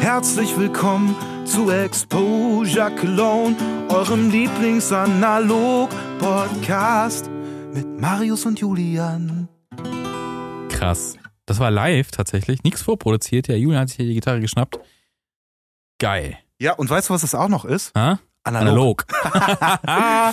Herzlich willkommen zu Exposure Cologne, eurem Lieblingsanalog-Podcast mit Marius und Julian. Krass. Das war live tatsächlich. Nichts vorproduziert. Ja, Julian hat sich hier die Gitarre geschnappt. Geil. Ja, und weißt du, was es auch noch ist? Ha? Analog. ja.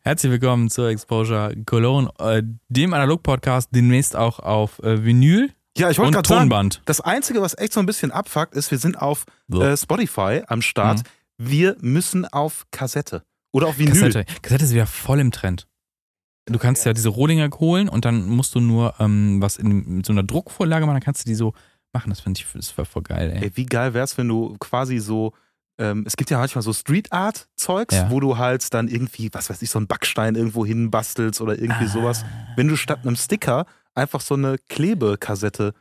Herzlich willkommen zur Exposure Cologne, äh, dem Analog-Podcast, demnächst auch auf äh, Vinyl Ja, ich wollte gerade sagen, Tonband. das Einzige, was echt so ein bisschen abfuckt, ist, wir sind auf äh, Spotify am Start. Mhm. Wir müssen auf Kassette oder auf Vinyl. Kassette. Kassette ist wieder voll im Trend. Du kannst ja diese Rohdinger holen und dann musst du nur ähm, was in, mit so einer Druckvorlage machen, dann kannst du die so machen. Das finde ich das war voll geil, ey. Ey, wie geil wär's, wenn du quasi so, ähm, es gibt ja manchmal so Street Art Zeugs, Ja. wo du halt dann irgendwie, was weiß ich, so einen Backstein irgendwo hinbastelst oder irgendwie Ah. sowas. Wenn du statt einem Sticker einfach so eine Klebekassette,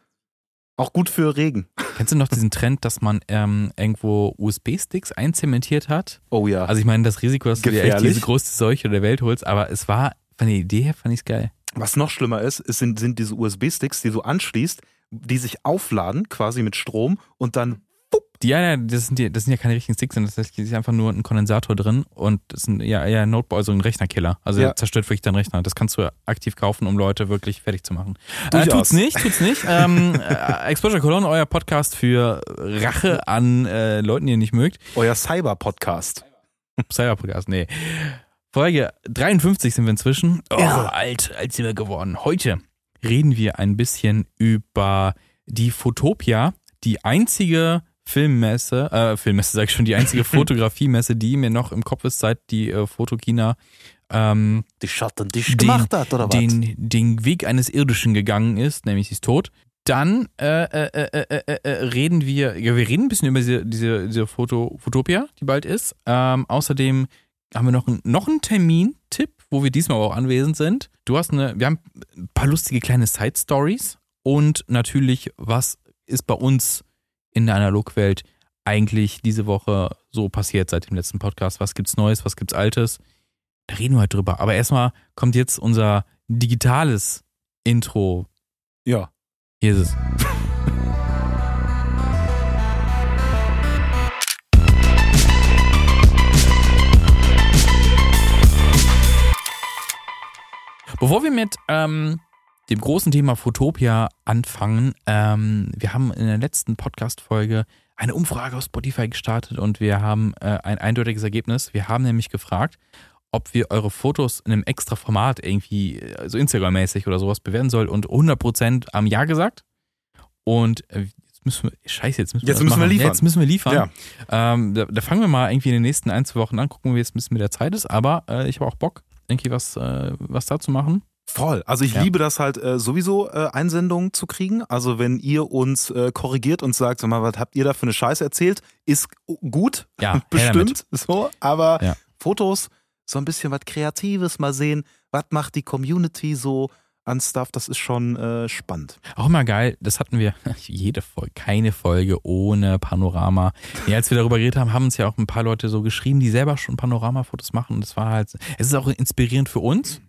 auch gut für Regen. Kennst du noch diesen Trend, dass man ähm, irgendwo USB-Sticks einzementiert hat? Oh ja. Also ich meine, das Risiko, dass du dir echt Gefährlich. diese größte Seuche der Welt holst, aber es war, von der Idee her fand ich's geil. Was noch schlimmer ist, es sind, sind diese USB-Sticks, die du anschließt, die sich aufladen, quasi mit Strom und dann Die, ja, ja, das sind, die, das sind ja keine richtigen Sticks, sondern das ist einfach nur ein Kondensator drin und das sind ja eher ein Notebook, also ein Rechnerkiller. Also Ja. zerstört wirklich deinen Rechner. Das kannst du aktiv kaufen, um Leute wirklich fertig zu machen. Äh, tut's nicht, tut's nicht. ähm, äh, Exposure Cologne, euer Podcast für Rache an äh, Leuten, die ihr nicht mögt. euer Cyber-Podcast. Cyber-Podcast, nee. Folge 53 sind wir inzwischen. Oh, Irre. alt, alt sind wir geworden. Heute reden wir ein bisschen über die Fotopia, die einzige Filmmesse, äh, Filmmesse sag ich schon, die einzige Fotografiemesse, die mir noch im Kopf ist, seit die äh, Fotokina ähm, Die Schatten, die Den- gemacht hat, oder was? den, den Weg eines Irdischen gegangen ist, nämlich sie ist tot. Dann äh, äh, äh, äh, äh, äh, reden wir, ja, wir reden ein bisschen über diese, diese, diese Foto, Fotopia, die bald ist. Ähm, außerdem haben wir noch, einen- noch einen Termin-Tipp, wo wir diesmal auch anwesend sind. Du hast eine, wir haben ein paar lustige kleine Side-Stories und natürlich, was ist bei uns in der Analogwelt eigentlich diese Woche so passiert seit dem letzten Podcast? Was gibt's Neues, was gibt's Altes? Da reden wir heute drüber. Aber erstmal kommt jetzt unser digitales Intro. ja. Hier ist es. Bevor wir mit ähm, dem großen Thema Fotopia anfangen, ähm, wir haben in der letzten Podcast-Folge eine Umfrage auf Spotify gestartet und wir haben äh, ein eindeutiges Ergebnis. Wir haben nämlich gefragt, ob wir eure Fotos in einem extra Format irgendwie, äh, also Instagram-mäßig oder sowas bewerten sollen und 100% haben Ja gesagt. Und äh, jetzt müssen wir, scheiße, jetzt müssen wir, Jetzt müssen wir liefern. Jetzt müssen wir liefern. Ja. Ähm, da, da fangen wir mal irgendwie in den nächsten ein, zwei Wochen an, gucken, wie es ein bisschen mit der Zeit ist. Aber äh, ich habe auch Bock, irgendwie was, äh, was da zu machen. Voll. Also ich Ja. liebe das halt äh, sowieso, äh, Einsendungen zu kriegen. Also wenn ihr uns äh, korrigiert und sagt, sag mal, was habt ihr da für eine Scheiße erzählt, ist gut, Ja, bestimmt so. Aber Ja. Fotos, so ein bisschen was Kreatives, mal sehen, was macht die Community so an Stuff, das ist schon äh, spannend. Auch immer geil, das hatten wir jede Folge, keine Folge ohne Panorama. Ja, als wir darüber geredet haben, haben uns ja auch ein paar Leute so geschrieben, die selber schon Panoramafotos machen. Und das war halt, es ist auch inspirierend für uns.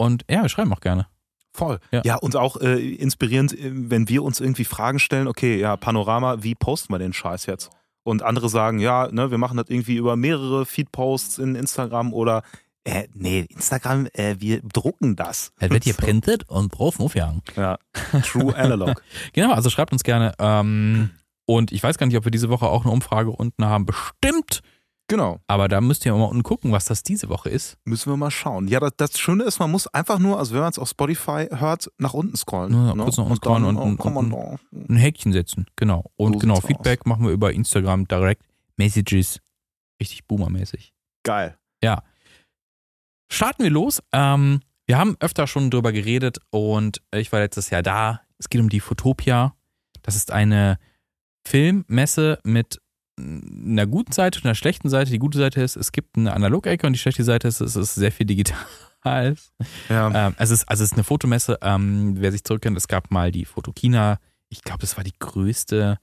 Und ja, wir schreiben auch gerne. Voll. Ja. Ja, und auch äh, inspirierend, äh, wenn wir uns irgendwie Fragen stellen, okay, ja, Panorama, wie posten wir den Scheiß jetzt? Und andere sagen, ja, ne, wir machen das irgendwie über mehrere Feed-Posts in Instagram oder äh, nee, Instagram, äh, wir drucken das. Das wird So. geprintet und drauf aufjagen. Ja, true analog. Genau, also schreibt uns gerne. Ähm, und ich weiß gar nicht, ob wir diese Woche auch eine Umfrage unten haben. Bestimmt. Genau, Aber da müsst ihr mal unten gucken, was das diese Woche ist. müssen wir mal schauen. Ja, das, das Schöne ist, man muss einfach nur, also wenn man es auf Spotify hört, nach unten scrollen. Ja, ne? kurz nach unten scrollen und- komm und- mal da. Ein Häkchen setzen, genau. Und So genau, Feedback machen wir über Instagram direkt. Messages. Richtig boomermäßig. Geil. Starten wir los. Ähm, wir haben öfter schon drüber geredet und ich war letztes Jahr da. Es geht um die Fotopia. Das ist eine Filmmesse mit einer guten Seite und einer schlechten Seite. Die gute Seite ist, es gibt eine Analogecke und die schlechte Seite ist, es ist sehr viel digital. Ja. Ähm, es, ist, also es ist eine Fotomesse. Ähm, wer sich zurückkennt, es gab mal die Fotokina. Ich glaube, das war die größte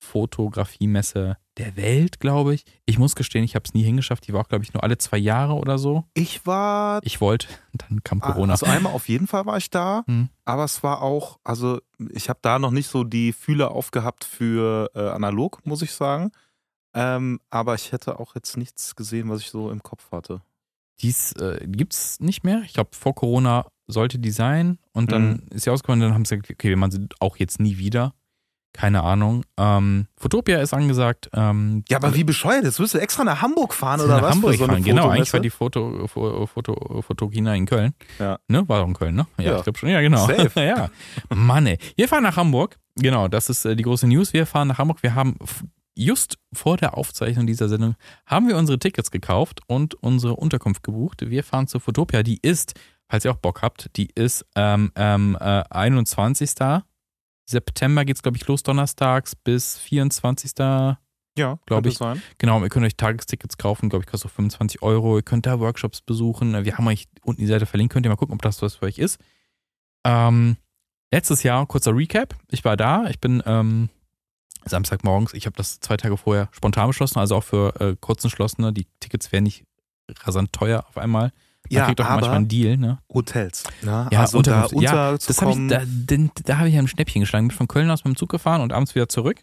Fotografiemesse der Welt, glaube ich. Ich muss gestehen, ich habe es nie hingeschafft. Die war auch, glaube ich, nur alle zwei Jahre oder so. Ich war. Ich wollte, dann kam Corona. Also einmal auf jeden Fall war ich da, Hm. aber es war auch, also ich habe da noch nicht so die Fühler aufgehabt für äh, analog, muss ich sagen. Ähm, aber ich hätte auch jetzt nichts gesehen, was ich so im Kopf hatte. Dies äh, gibt es nicht mehr. Ich glaube, vor Corona sollte die sein und dann Mhm. ist sie ausgekommen. Dann haben sie gesagt, okay, wir machen sie auch jetzt nie wieder. Keine Ahnung. Ähm, Fotopia ist angesagt. Ähm, Ja, aber wie bescheuert, jetzt wirst du extra nach Hamburg fahren oder nach was? Hamburg so fahren. Genau, eigentlich war die Foto, Foto, Foto, Fotokina in Köln. Ja. Ne? War auch in Köln, ne? Ja, Ja. ich glaube schon. Ja, genau. Safe. ja. Mann, ey. Wir fahren nach Hamburg. Genau, das ist äh, die große News. Wir fahren nach Hamburg. Wir haben just vor der Aufzeichnung dieser Sendung haben wir unsere Tickets gekauft und unsere Unterkunft gebucht. Wir fahren zur Fotopia. Die ist, falls ihr auch Bock habt, die ist ähm, ähm, äh, 21. September geht's, glaube ich, los donnerstags bis 24. Ja, Glaub könnte ich. Sein. Genau, ihr könnt euch Tagestickets kaufen, glaube ich, kostet so 25 Euro. Ihr könnt da Workshops besuchen. Wir haben euch unten die Seite verlinkt, könnt ihr mal gucken, ob das was für euch ist. Ähm, letztes Jahr, kurzer Recap, ich war da, ich bin ähm, Samstagmorgens, ich habe das zwei Tage vorher spontan beschlossen, also auch für äh, Kurzentschlossene. Die Tickets wären nicht rasant teuer auf einmal. Man Ja, kriegt doch manchmal einen Deal, ne? Hotels. Ne? Ja, also da Unterkunft. Ja, Das hab ich, da den, da habe ich ja ein Schnäppchen geschlagen. Bin von Köln aus mit dem Zug gefahren und abends wieder zurück.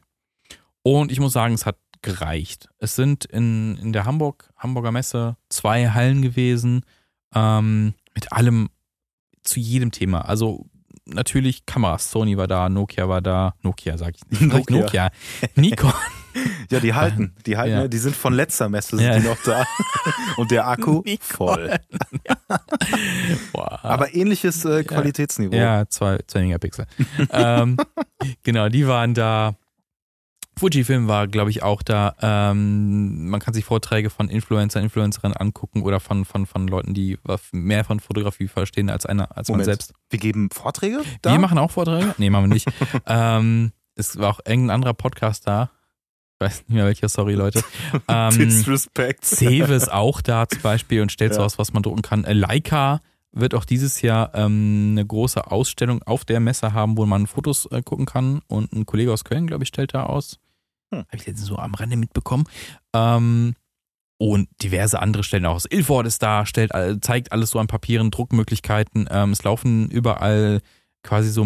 Und ich muss sagen, es hat gereicht. Es sind in, in der Hamburg, Hamburger Messe zwei Hallen gewesen, ähm, mit allem, zu jedem Thema. Also natürlich Kameras, Sony war da, Nokia war da, Nokia sag ich nicht, Nokia. Nokia, Nikon. ja, die halten. Die halten, Ja. ne? die sind von letzter Messe, sind Ja. die noch da. Und der Akku Nikon. voll. Boah. Aber ähnliches äh, Qualitätsniveau. Ja, zwei, zwei Megapixel. ähm, genau, die waren da. Fujifilm war, glaube ich, auch da. Ähm, man kann sich Vorträge von Influencer, Influencerinnen angucken oder von, von, von Leuten, die mehr von Fotografie verstehen als einer, als man Moment. selbst. Wir geben Vorträge da? Wir machen auch Vorträge? Nee, machen wir nicht. ähm, es war auch irgendein anderer Podcast da. Ich weiß nicht mehr welcher, sorry Leute. Ähm, Disrespect. Cewe ist auch da zum Beispiel und stellt so Ja. aus, was man drucken kann. Äh, Leica wird auch dieses Jahr ähm, eine große Ausstellung auf der Messe haben, wo man Fotos äh, gucken kann. Und ein Kollege aus Köln, glaube ich, stellt da aus. Hm. Habe ich letztens so am Rande mitbekommen. Ähm, und diverse andere Stellen auch aus. Ilford ist da, stellt, zeigt alles so an Papieren, Druckmöglichkeiten. Ähm, es laufen überall quasi so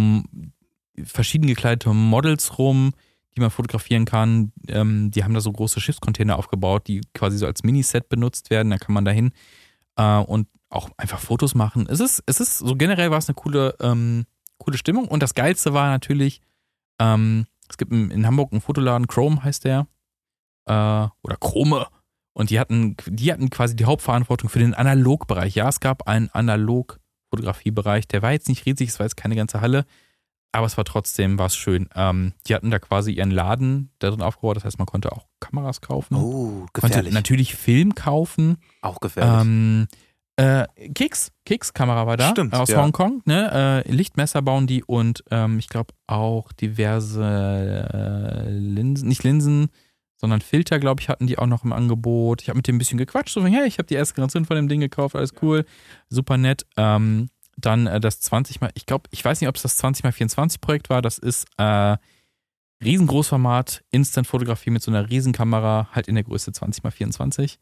verschieden gekleidete Models rum, die man fotografieren kann. Ähm, die haben da so große Schiffscontainer aufgebaut, die quasi so als Miniset benutzt werden. Da kann man dahin äh, und auch einfach Fotos machen. Es ist, es ist so generell war es eine coole, ähm, coole Stimmung. Und das Geilste war natürlich, ähm, es gibt in Hamburg einen Fotoladen, Chrome heißt der, äh, oder Chrome. Und die hatten, die hatten quasi die Hauptverantwortung für den Analogbereich. Ja, es gab einen Analog-Fotografiebereich, der war jetzt nicht riesig, es war jetzt keine ganze Halle, aber es war trotzdem was schön. Ähm, die hatten da quasi ihren Laden da drin aufgebaut, das heißt, man konnte auch Kameras kaufen. Oh, konnte gefährlich. natürlich Film kaufen. Auch gefährlich. Ähm, äh, Kicks, Kicks-Kamera war da Stimmt, aus ja. Hongkong. Ne? Äh, Lichtmesser bauen die und ähm, ich glaube auch diverse äh, Linsen, nicht Linsen, sondern Filter, glaube ich, hatten die auch noch im Angebot. Ich habe mit dem ein bisschen gequatscht, so von, hey, ich habe die erste Generation von dem Ding gekauft, alles cool, super nett. Ähm, dann äh, das 20 mal, ich glaube, ich weiß nicht, ob es das 20 mal 24 Projekt war. Das ist äh, Riesengroßformat, Instant-Fotografie mit so einer Riesenkamera, halt in der Größe 20 mal 24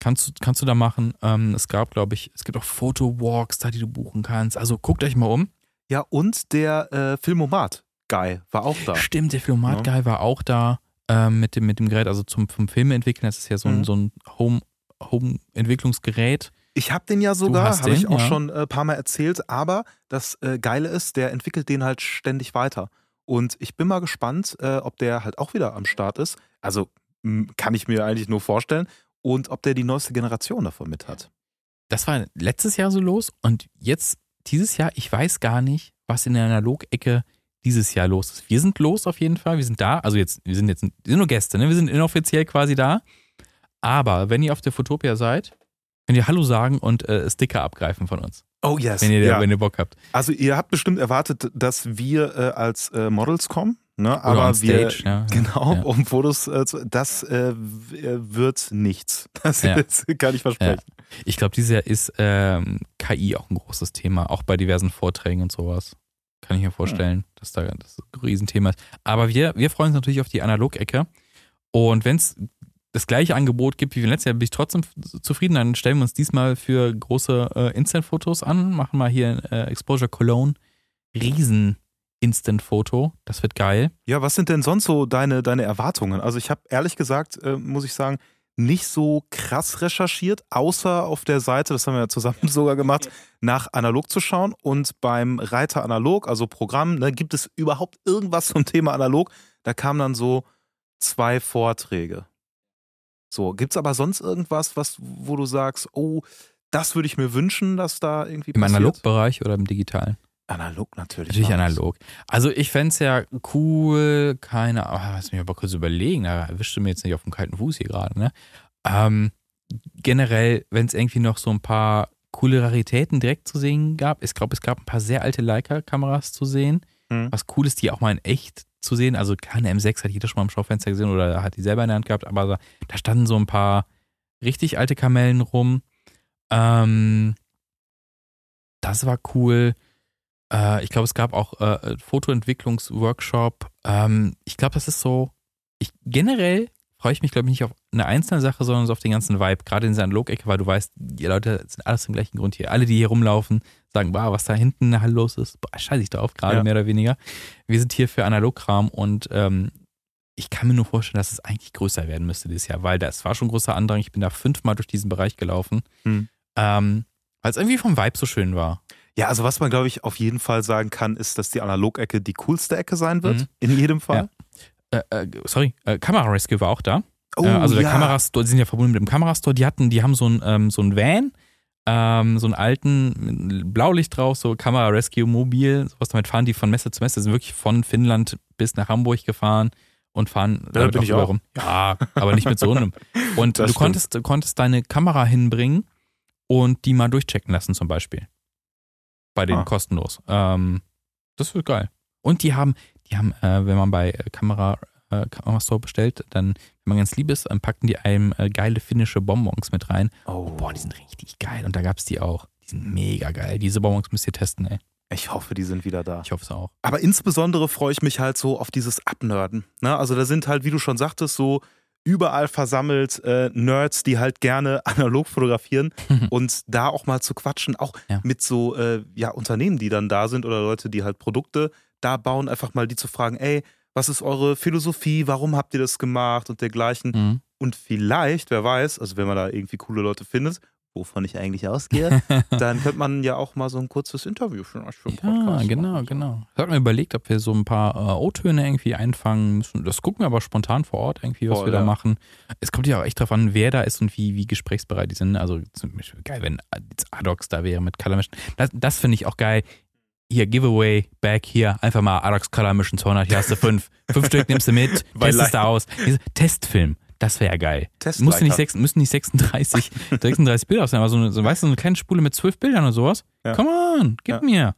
kannst du, kannst du da machen. Ähm, es gab, glaube ich, es gibt auch Fotowalks da, die du buchen kannst. Also guckt euch mal um. ja, und der äh, Filmomat-Guy war auch da. Stimmt, der Filmat Guy war auch da ähm, mit, dem, mit dem Gerät, also zum, vom Film entwickeln. Das ist ja so ein, Mhm. so ein Home, Home-Entwicklungsgerät. Ich habe den ja sogar, habe ich auch ja. schon ein paar Mal erzählt, aber das äh, Geile ist, der entwickelt den halt ständig weiter. Und ich bin mal gespannt, äh, ob der halt auch wieder am Start ist. Also kann ich mir eigentlich nur vorstellen. Und ob der die neueste Generation davon mit hat. Das war letztes Jahr so los und jetzt, dieses Jahr, ich weiß gar nicht, was in der Analog-Ecke dieses Jahr los ist. Wir sind los auf jeden Fall, wir sind da. Also jetzt, wir sind jetzt wir sind nur Gäste, ne? wir sind inoffiziell quasi da. Aber wenn ihr auf der Fotopia seid, könnt ihr Hallo sagen und äh, Sticker abgreifen von uns, Oh yes. wenn ihr, ja. wenn ihr Bock habt. Also ihr habt bestimmt erwartet, dass wir äh, als äh, Models kommen, ne? Aber on wir Stage, ja. genau Ja. um Fotos äh, zu, das äh, äh, wird nichts. Das Ja. kann ich versprechen. Ich glaube, dieses Jahr ist ähm, KI auch ein großes Thema, auch bei diversen Vorträgen und sowas. Kann ich mir vorstellen, dass da das ein Riesenthema ist. Aber wir, wir freuen uns natürlich auf die Analog-Ecke. Und wenn es das gleiche Angebot gibt wie letztes Jahr, bin ich trotzdem zufrieden. Dann stellen wir uns diesmal für große äh, Instant-Fotos an. Machen mal hier äh, Exposure Cologne. Riesen Instant-Foto. Das wird geil. Ja, was sind denn sonst so deine, deine Erwartungen? Also ich habe ehrlich gesagt, äh, muss ich sagen, nicht so krass recherchiert, außer auf der Seite, das haben wir ja zusammen sogar gemacht, nach analog zu schauen. Und beim Reiter analog, also Programm, ne, gibt es überhaupt irgendwas zum Thema analog? Da kamen dann so zwei Vorträge. So, gibt es aber sonst irgendwas, was, wo du sagst, oh, das würde ich mir wünschen, dass da irgendwie Im passiert? Analogbereich oder im Digitalen? Analog natürlich. Natürlich analog. Also ich fände es ja cool, keine Ahnung, lass mich aber kurz überlegen, da erwischst du mir jetzt nicht auf dem kalten Fuß hier gerade, ne? Ähm, generell, wenn es irgendwie noch so ein paar coole Raritäten direkt zu sehen gab, ich glaube, es gab ein paar sehr alte Leica-Kameras zu sehen, Hm. was cool ist, die auch mal in echt zu sehen, also keine M6 hat jeder schon mal im Schaufenster gesehen oder hat die selber in der Hand gehabt, aber da- standen so ein paar richtig alte Kamellen rum. Ähm, das war cool. Äh, ich glaube, es gab auch äh, Fotoentwicklungsworkshop. Ähm, ich glaube, das ist so. Ich generell freue ich mich, glaube ich, nicht auf eine einzelne Sache, sondern so auf den ganzen Vibe. Gerade in dieser Analog-Ecke, weil du weißt, die Leute sind alles im gleichen Grund hier. Alle, die hier rumlaufen, sagen, wow, was da hinten los ist, boah, scheiße ich drauf, gerade Ja. mehr oder weniger. Wir sind hier für Analogkram und ähm, ich kann mir nur vorstellen, dass es eigentlich größer werden müsste dieses Jahr, weil das war schon ein großer Andrang. Ich bin da fünfmal durch diesen Bereich gelaufen, Hm. ähm, weil es irgendwie vom Vibe so schön war. Ja, also was man, glaube ich, auf jeden Fall sagen kann, ist, dass die Analog-Ecke die coolste Ecke sein wird. Mhm. In jedem Fall. Äh, äh, sorry, äh, Kamera Rescue war auch da. Oh, äh, also der ja. Kamerastore, die sind ja verbunden mit dem Kamerastore. Die hatten, die haben so ein ähm, so ein Van, ähm, so einen alten mit Blaulicht drauf, so Kamera Rescue Mobil, sowas damit fahren die von Messe zu Messe, sind wirklich von Finnland bis nach Hamburg gefahren und fahren da bin ich überall auch. rum. Ja, aber nicht mit so einem. Und Das du stimmt. konntest, du konntest deine Kamera hinbringen und die mal durchchecken lassen zum Beispiel. Bei denen Ah. kostenlos. Ähm, das wird geil. Und die haben, die haben, äh, wenn man bei äh, Kamera, äh, Kamerastore bestellt, dann, wenn man ganz lieb ist, dann packen die einem äh, geile finnische Bonbons mit rein. Oh, Boah, die sind richtig geil. Und da gab's die auch. Die sind mega geil. Diese Bonbons müsst ihr testen, ey. ich hoffe, die sind wieder da. Ich hoffe es auch. Aber insbesondere freue ich mich halt so auf dieses Abnörden. Ne? Also da sind halt, wie du schon sagtest, so überall versammelt äh, Nerds, die halt gerne analog fotografieren und da auch mal zu quatschen, auch Ja. mit so äh, ja, Unternehmen, die dann da sind oder Leute, die halt Produkte da bauen, einfach mal die zu fragen, ey, was ist eure Philosophie, warum habt ihr das gemacht und dergleichen. Mhm. Und vielleicht, wer weiß, also wenn man da irgendwie coole Leute findet, wovon ich eigentlich ausgehe, dann könnte man ja auch mal so ein kurzes Interview für euch für einen Ja, Podcast genau, machen. genau. Ich habe mir überlegt, ob wir so ein paar äh, O-Töne irgendwie einfangen müssen. Das gucken wir aber spontan vor Ort irgendwie, was Voll, wir da ja. machen. Es kommt ja auch echt drauf an, wer da ist und wie, wie gesprächsbereit die sind. Also zum Beispiel geil, wenn jetzt Adox da wäre mit Color. Das, das finde ich auch geil. Hier, Giveaway, back hier, einfach mal Adox Color Mission 200, hier hast du fünf. fünf Stück nimmst du mit, testest du aus. Testfilm, das wäre ja geil. Du nicht Leica. sechs, müssen nicht 36, 36 Bilder sein, aber so eine, so, weißt du, so eine kleine Spule mit zwölf Bildern oder sowas. Ja. Come on, gib Ja. mir.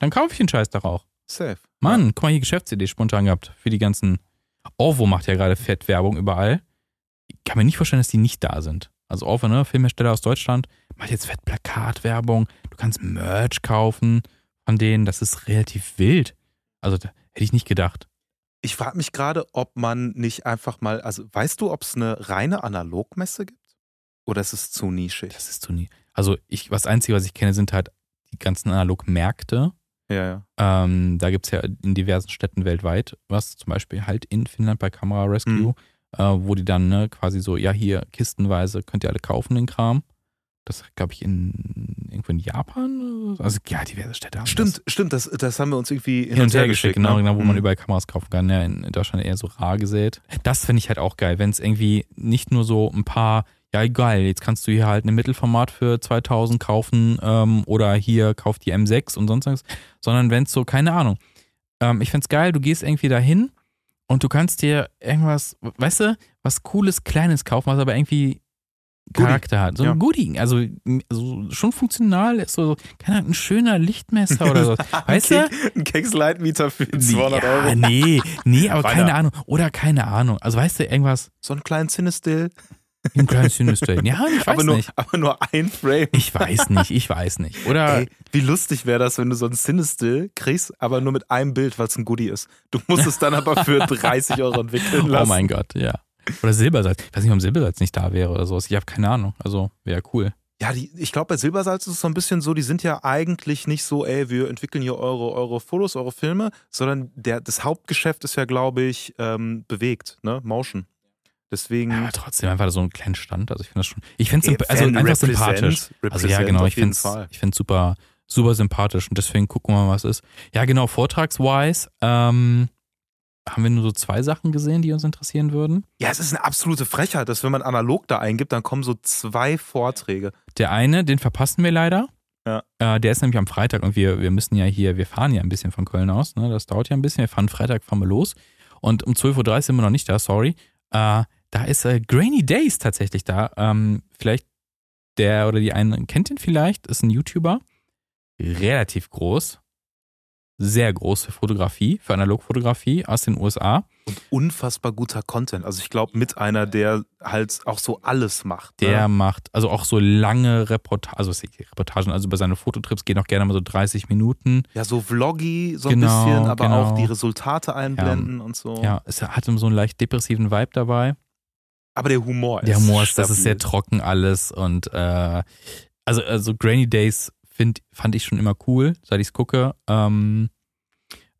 Dann kaufe ich den Scheiß doch auch. Safe. Mann, guck mal hier, Geschäftsidee spontan gehabt für die ganzen. Orvo macht ja gerade Fettwerbung überall. Ich kann mir nicht vorstellen, dass die nicht da sind. Also Orvo, ne, Filmhersteller aus Deutschland, macht jetzt Fettplakatwerbung. Du kannst Merch kaufen von denen. Das ist relativ wild. Also da hätte ich nicht gedacht. Ich frage mich gerade, ob man nicht einfach mal, also weißt du, ob es eine reine Analogmesse gibt? Oder ist es zu nischig? Das ist zu nie. Also ich, was Einzige, was ich kenne, sind halt die ganzen Analogmärkte. Ja, ja. Ähm, da gibt es ja in diversen Städten weltweit was, zum Beispiel halt in Finnland bei Camera Rescue, Mhm. äh, wo die dann ne, quasi so, ja, hier kistenweise könnt ihr alle kaufen, den Kram. Das glaube ich in irgendwo in Japan. Also ja, diverse Städte haben Stimmt, stimmt, das, das haben wir uns irgendwie das. Hin und her geschickt, genau, ne? genau, wo man Mhm. überall Kameras kaufen kann. Ja, in Deutschland eher so rar gesät. Das finde ich halt auch geil, wenn es irgendwie nicht nur so ein paar, ja geil, jetzt kannst du hier halt ein Mittelformat für 2000 kaufen ähm, oder hier kauf die M6 und sonst was, sondern wenn es so, keine Ahnung. Ähm, ich find's geil, du gehst irgendwie dahin und du kannst dir irgendwas, weißt du, was cooles, kleines kaufen, was aber irgendwie Goodie. Charakter hat. So Ja. ein Goodie, also, also schon funktional ist so, keine Ahnung, ein schöner Lichtmesser oder so. Weißt du? Ein Keksleitmieter für 200 ja, Euro. Nee, nee, aber Weiter. keine Ahnung. Oder keine Ahnung. Also weißt du, irgendwas So einen kleinen Cinestill. im kleinen Cinestill. Ja, ich weiß Aber nur, nicht. aber nur ein Frame. Ich weiß nicht, ich weiß nicht. Oder Ey, wie lustig wäre das, wenn du so einen Cinestill kriegst, aber nur mit einem Bild, weil es ein Goodie ist. Du musst es dann aber für 30 Euro entwickeln Oh lassen. mein Gott, ja. Oder Silbersalz. Ich weiß nicht, ob Silbersalz nicht da wäre oder sowas. Ich habe keine Ahnung. Also wäre cool. Ja, die, ich glaube, bei Silbersalz ist es so ein bisschen so, die sind ja eigentlich nicht so, ey, wir entwickeln hier eure, eure Fotos, eure Filme, sondern der, das Hauptgeschäft ist ja, glaube ich, ähm, bewegt, ne? Motion. Deswegen. Ja, trotzdem einfach so einen kleinen Stand. Also ich finde das schon. Ich finde es also einfach sympathisch. Also ja, genau, ich finde es super, super sympathisch und deswegen gucken wir mal, was ist. Ja, genau, vortragswise, ähm, haben wir nur so zwei Sachen gesehen, die uns interessieren würden? Ja, es ist eine absolute Frechheit, dass wenn man analog da eingibt, dann kommen so zwei Vorträge. Der eine, den verpassen wir leider. Ja. Äh, der ist nämlich am Freitag und wir, wir müssen ja hier, wir fahren ja ein bisschen von Köln aus, ne? Das dauert ja ein bisschen. Wir fahren Freitag, fahren wir los. Und um 12.30 Uhr sind wir noch nicht da, sorry. Äh, da ist äh, Grainy Days tatsächlich da. Ähm, vielleicht der oder die einen kennt ihn vielleicht, ist ein YouTuber. Relativ groß sehr große Fotografie, für Analogfotografie aus den USA. Und unfassbar guter Content. Also ich glaube, mit einer, der halt auch so alles macht. Ne? Der macht, also auch so lange Reportagen, also Reportagen, also bei seinen Fototrips gehen auch gerne mal so 30 Minuten. Ja, so vloggy so ein genau, bisschen, aber genau. auch die Resultate einblenden ja, und so. Ja, es hat so einen leicht depressiven Vibe dabei. Aber der Humor ist Der Humor ist, das ist sehr trocken alles und äh, also, also Grainy Days find, fand ich schon immer cool, seit ich es gucke. Ähm,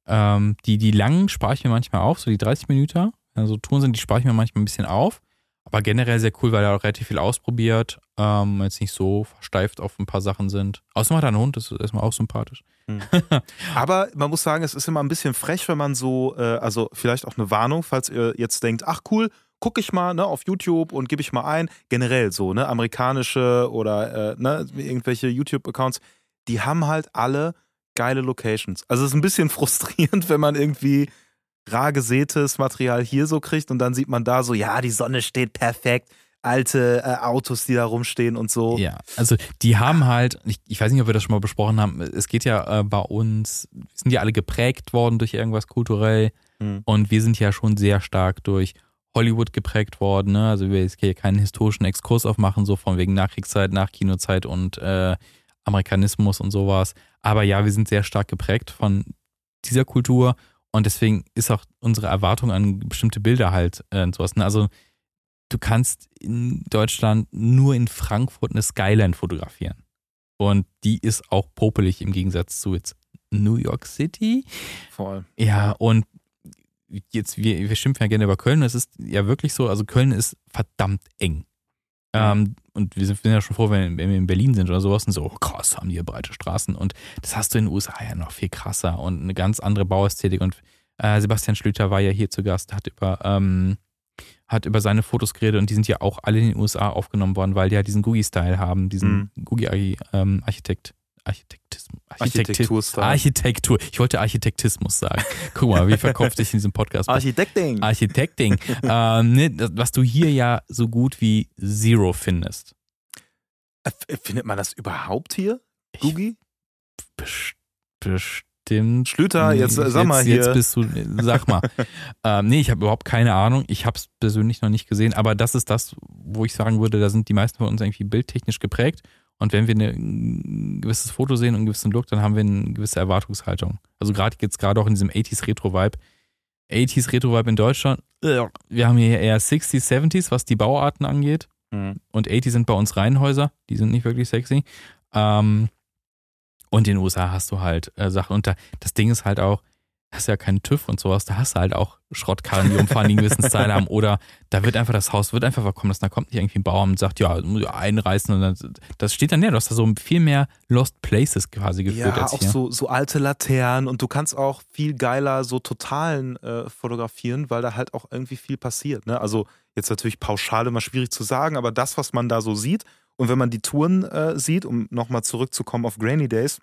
ähm, die, die langen spare ich mir manchmal auf, so die 30 Minuten. Also Touren sind, die spare ich mir manchmal ein bisschen auf. Aber generell sehr cool, weil er auch relativ viel ausprobiert. Ähm, jetzt nicht so versteift auf ein paar Sachen sind. Außerdem hat er einen Hund, das ist erstmal auch sympathisch. Hm. Aber man muss sagen, es ist immer ein bisschen frech, wenn man so, äh, also vielleicht auch eine Warnung, falls ihr jetzt denkt, ach cool, gucke ich mal ne, auf YouTube und gebe ich mal ein. Generell so, ne, amerikanische oder äh, ne, irgendwelche YouTube-Accounts, die haben halt alle geile Locations. Also es ist ein bisschen frustrierend, wenn man irgendwie rar gesätes Material hier so kriegt und dann sieht man da so, ja, die Sonne steht perfekt, alte äh, Autos, die da rumstehen und so. Ja, also die haben halt, ich, ich weiß nicht, ob wir das schon mal besprochen haben, es geht ja äh, bei uns, sind ja alle geprägt worden durch irgendwas kulturell hm. und wir sind ja schon sehr stark durch Hollywood geprägt worden. Ne? Also wir jetzt hier keinen historischen Exkurs aufmachen, so von wegen Nachkriegszeit, Nachkinozeit und äh, Amerikanismus und sowas. Aber ja, wir sind sehr stark geprägt von dieser Kultur und deswegen ist auch unsere Erwartung an bestimmte Bilder halt äh, sowas. Ne? Also du kannst in Deutschland nur in Frankfurt eine Skyline fotografieren. Und die ist auch popelig im Gegensatz zu jetzt New York City. Voll. Ja, und jetzt, wir, wir schimpfen ja gerne über Köln, es ist ja wirklich so, also Köln ist verdammt eng. Ähm, und wir sind, ja schon froh, wenn, wenn, wir in Berlin sind oder sowas und so, oh, krass, haben die hier breite Straßen. Und das hast du in den USA ja noch viel krasser und eine ganz andere Bauästhetik. Und äh, Sebastian Schlüter war ja hier zu Gast, hat über, ähm, hat über seine Fotos geredet und die sind ja auch alle in den USA aufgenommen worden, weil die ja diesen Googie-Style haben, diesen mhm. Googie-Architekt. Architektismus. Architektur. Architektur. Ich wollte Architektismus sagen. Guck mal, wie verkauft sich in diesem Podcast? Architekting. Architekting. ähm, ne, was du hier ja so gut wie Zero findest. Äh, findet man das überhaupt hier? Googie? Bestimmt. Schlüter, jetzt sag mal hier. Jetzt bist du, sag mal. ähm, nee, ich habe überhaupt keine Ahnung. Ich habe es persönlich noch nicht gesehen, aber das ist das, wo ich sagen würde, da sind die meisten von uns irgendwie bildtechnisch geprägt und wenn wir eine, ein gewisses Foto sehen und einen gewissen Look, dann haben wir eine gewisse Erwartungshaltung. Also gerade jetzt gerade auch in diesem 80s Retro-Vibe. 80s Retro-Vibe in Deutschland, wir haben hier eher 60s, 70s, was die Bauarten angeht. Mhm. Und 80s sind bei uns Reihenhäuser, die sind nicht wirklich sexy. Ähm, und in den USA hast du halt äh, Sachen. Und da, das Ding ist halt auch, hast ja keinen TÜV und sowas, da hast du halt auch Schrottkarren, die umfahren, die einen gewissen Style haben. Oder da wird einfach das Haus, wird einfach verkommen lassen, da kommt nicht irgendwie ein Bauer und sagt, ja, einreißen und dann, das steht dann näher. Du hast da so viel mehr Lost Places quasi geführt ja, auch so, so alte Laternen und du kannst auch viel geiler so Totalen äh, fotografieren, weil da halt auch irgendwie viel passiert. Ne? Also jetzt natürlich pauschal immer schwierig zu sagen, aber das, was man da so sieht und wenn man die Touren äh, sieht, um nochmal zurückzukommen auf Grainy Days,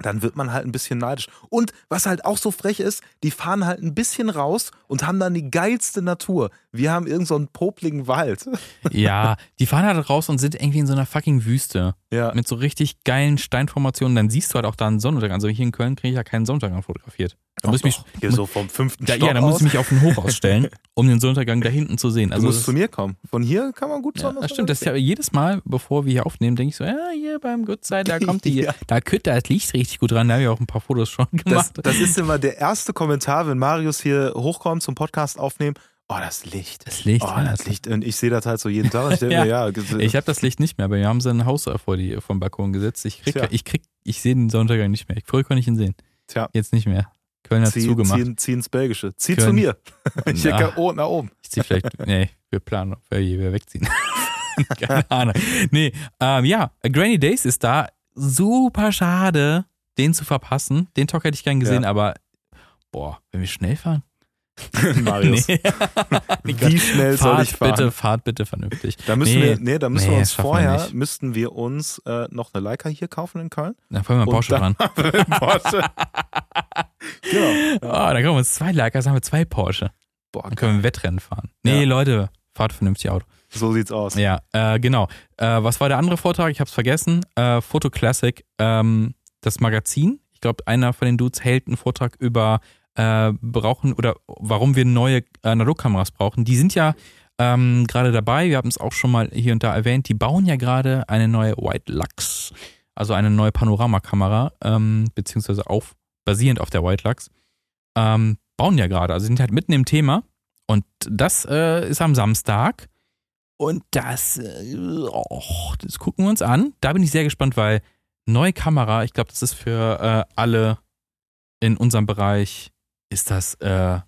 dann wird man halt ein bisschen neidisch. Und was halt auch so frech ist, die fahren halt ein bisschen raus und haben dann die geilste Natur. Wir haben irgend so einen popligen Wald. Ja, die fahren halt raus und sind irgendwie in so einer fucking Wüste. Ja. Mit so richtig geilen Steinformationen. Dann siehst du halt auch da einen Sonnenuntergang. Also hier in Köln kriege ich ja keinen Sonnenuntergang fotografiert. Da muss ich mich, hier so vom fünften da, Stock Ja, da muss ich mich auf den Hochhaus stellen, um den Sonnenuntergang da hinten zu sehen. Also du musst zu mir kommen. Von hier kann man gut ja, Das stimmt. Das ist ja jedes Mal, bevor wir hier aufnehmen, denke ich so, ja, hier beim Good Side, da kommt die, ja. da könnte das Licht richtig gut ran. Da habe ich auch ein paar Fotos schon gemacht. Das, das ist immer der erste Kommentar, wenn Marius hier hochkommt zum Podcast aufnehmen Oh, das Licht. Das Licht, Oh, ja, das Licht. Und ich sehe das halt so jeden Tag. Ich Ja. ja, Ich habe das Licht nicht mehr, aber wir haben so ein Haus vor die, vom Balkon gesetzt. Ich krieg, Tja. ich krieg, ich sehe den Sonnenuntergang nicht mehr. Früher konnte ich ihn sehen. Tja. Jetzt nicht mehr. Köln hat zieh, zugemacht. zieh, zieh ins Belgische. Zieh Köln- zu mir. Ich Na. denke, oh, nach oben. Ich zieh vielleicht, nee, wir planen, ob wir hier wieder wegziehen. Keine Ahnung. Nee, ähm, ja, Granny Days ist da. Super schade, den zu verpassen. Den Talk hätte ich gern gesehen, Ja. aber boah, wenn wir schnell fahren? Marius. Nee. Wie schnell soll fahrt ich fahren? bitte, fahrt bitte vernünftig. Da müssen Nee. wir, nee, da müssen Nee, wir uns wir vorher, nicht. müssten wir uns äh, noch eine Leica hier kaufen in Köln. Dann fahren wir mal Und Porsche dann- dran. Porsche. genau. Oh, dann können wir uns zwei Lakers, haben wir zwei Porsche. Boah, Dann können wir ein Wettrennen fahren. Nee, Ja. Leute, fahrt vernünftig Auto. so sieht's aus. Ja, äh, genau. Äh, was war der andere Vortrag? Ich habe es vergessen. Äh, Photo Classic, ähm, das Magazin. Ich glaube, einer von den Dudes hält einen Vortrag über äh, brauchen oder warum wir neue Analogkameras brauchen. Die sind ja ähm, gerade dabei. Wir haben es auch schon mal hier und da erwähnt. Die bauen ja gerade eine neue White Lux, also eine neue Panoramakamera, ähm, beziehungsweise auf basierend auf der White Lux. Ähm, bauen ja gerade, also sind halt mitten im Thema. Und das äh, ist am Samstag. Und das, äh, och, das gucken wir uns an. Da bin ich sehr gespannt, weil neue Kamera, ich glaube, das ist für äh, alle in unserem Bereich, ist das äh, eine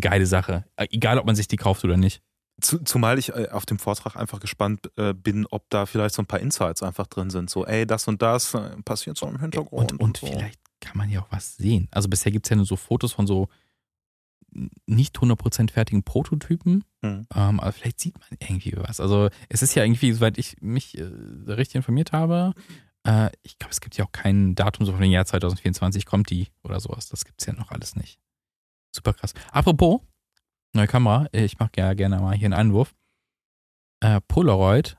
geile Sache. Äh, Egal, ob man sich die kauft oder nicht. Zu, zumal ich äh, auf dem Vortrag einfach gespannt äh, bin, ob da vielleicht so ein paar Insights einfach drin sind. So, ey, das und das passiert so im Hintergrund. Und, und so. vielleicht kann man ja auch was sehen. Also bisher gibt es ja nur so Fotos von so nicht 100% fertigen Prototypen. Mhm. Ähm, aber vielleicht sieht man irgendwie was. Also es ist ja irgendwie, soweit ich mich äh, richtig informiert habe, äh, ich glaube, es gibt ja auch kein Datum so von dem Jahr 2024 kommt die oder sowas. Das gibt es ja noch alles nicht. Super krass. Apropos, neue Kamera, äh, ich mache ja gerne mal hier einen Einwurf. Äh, Polaroid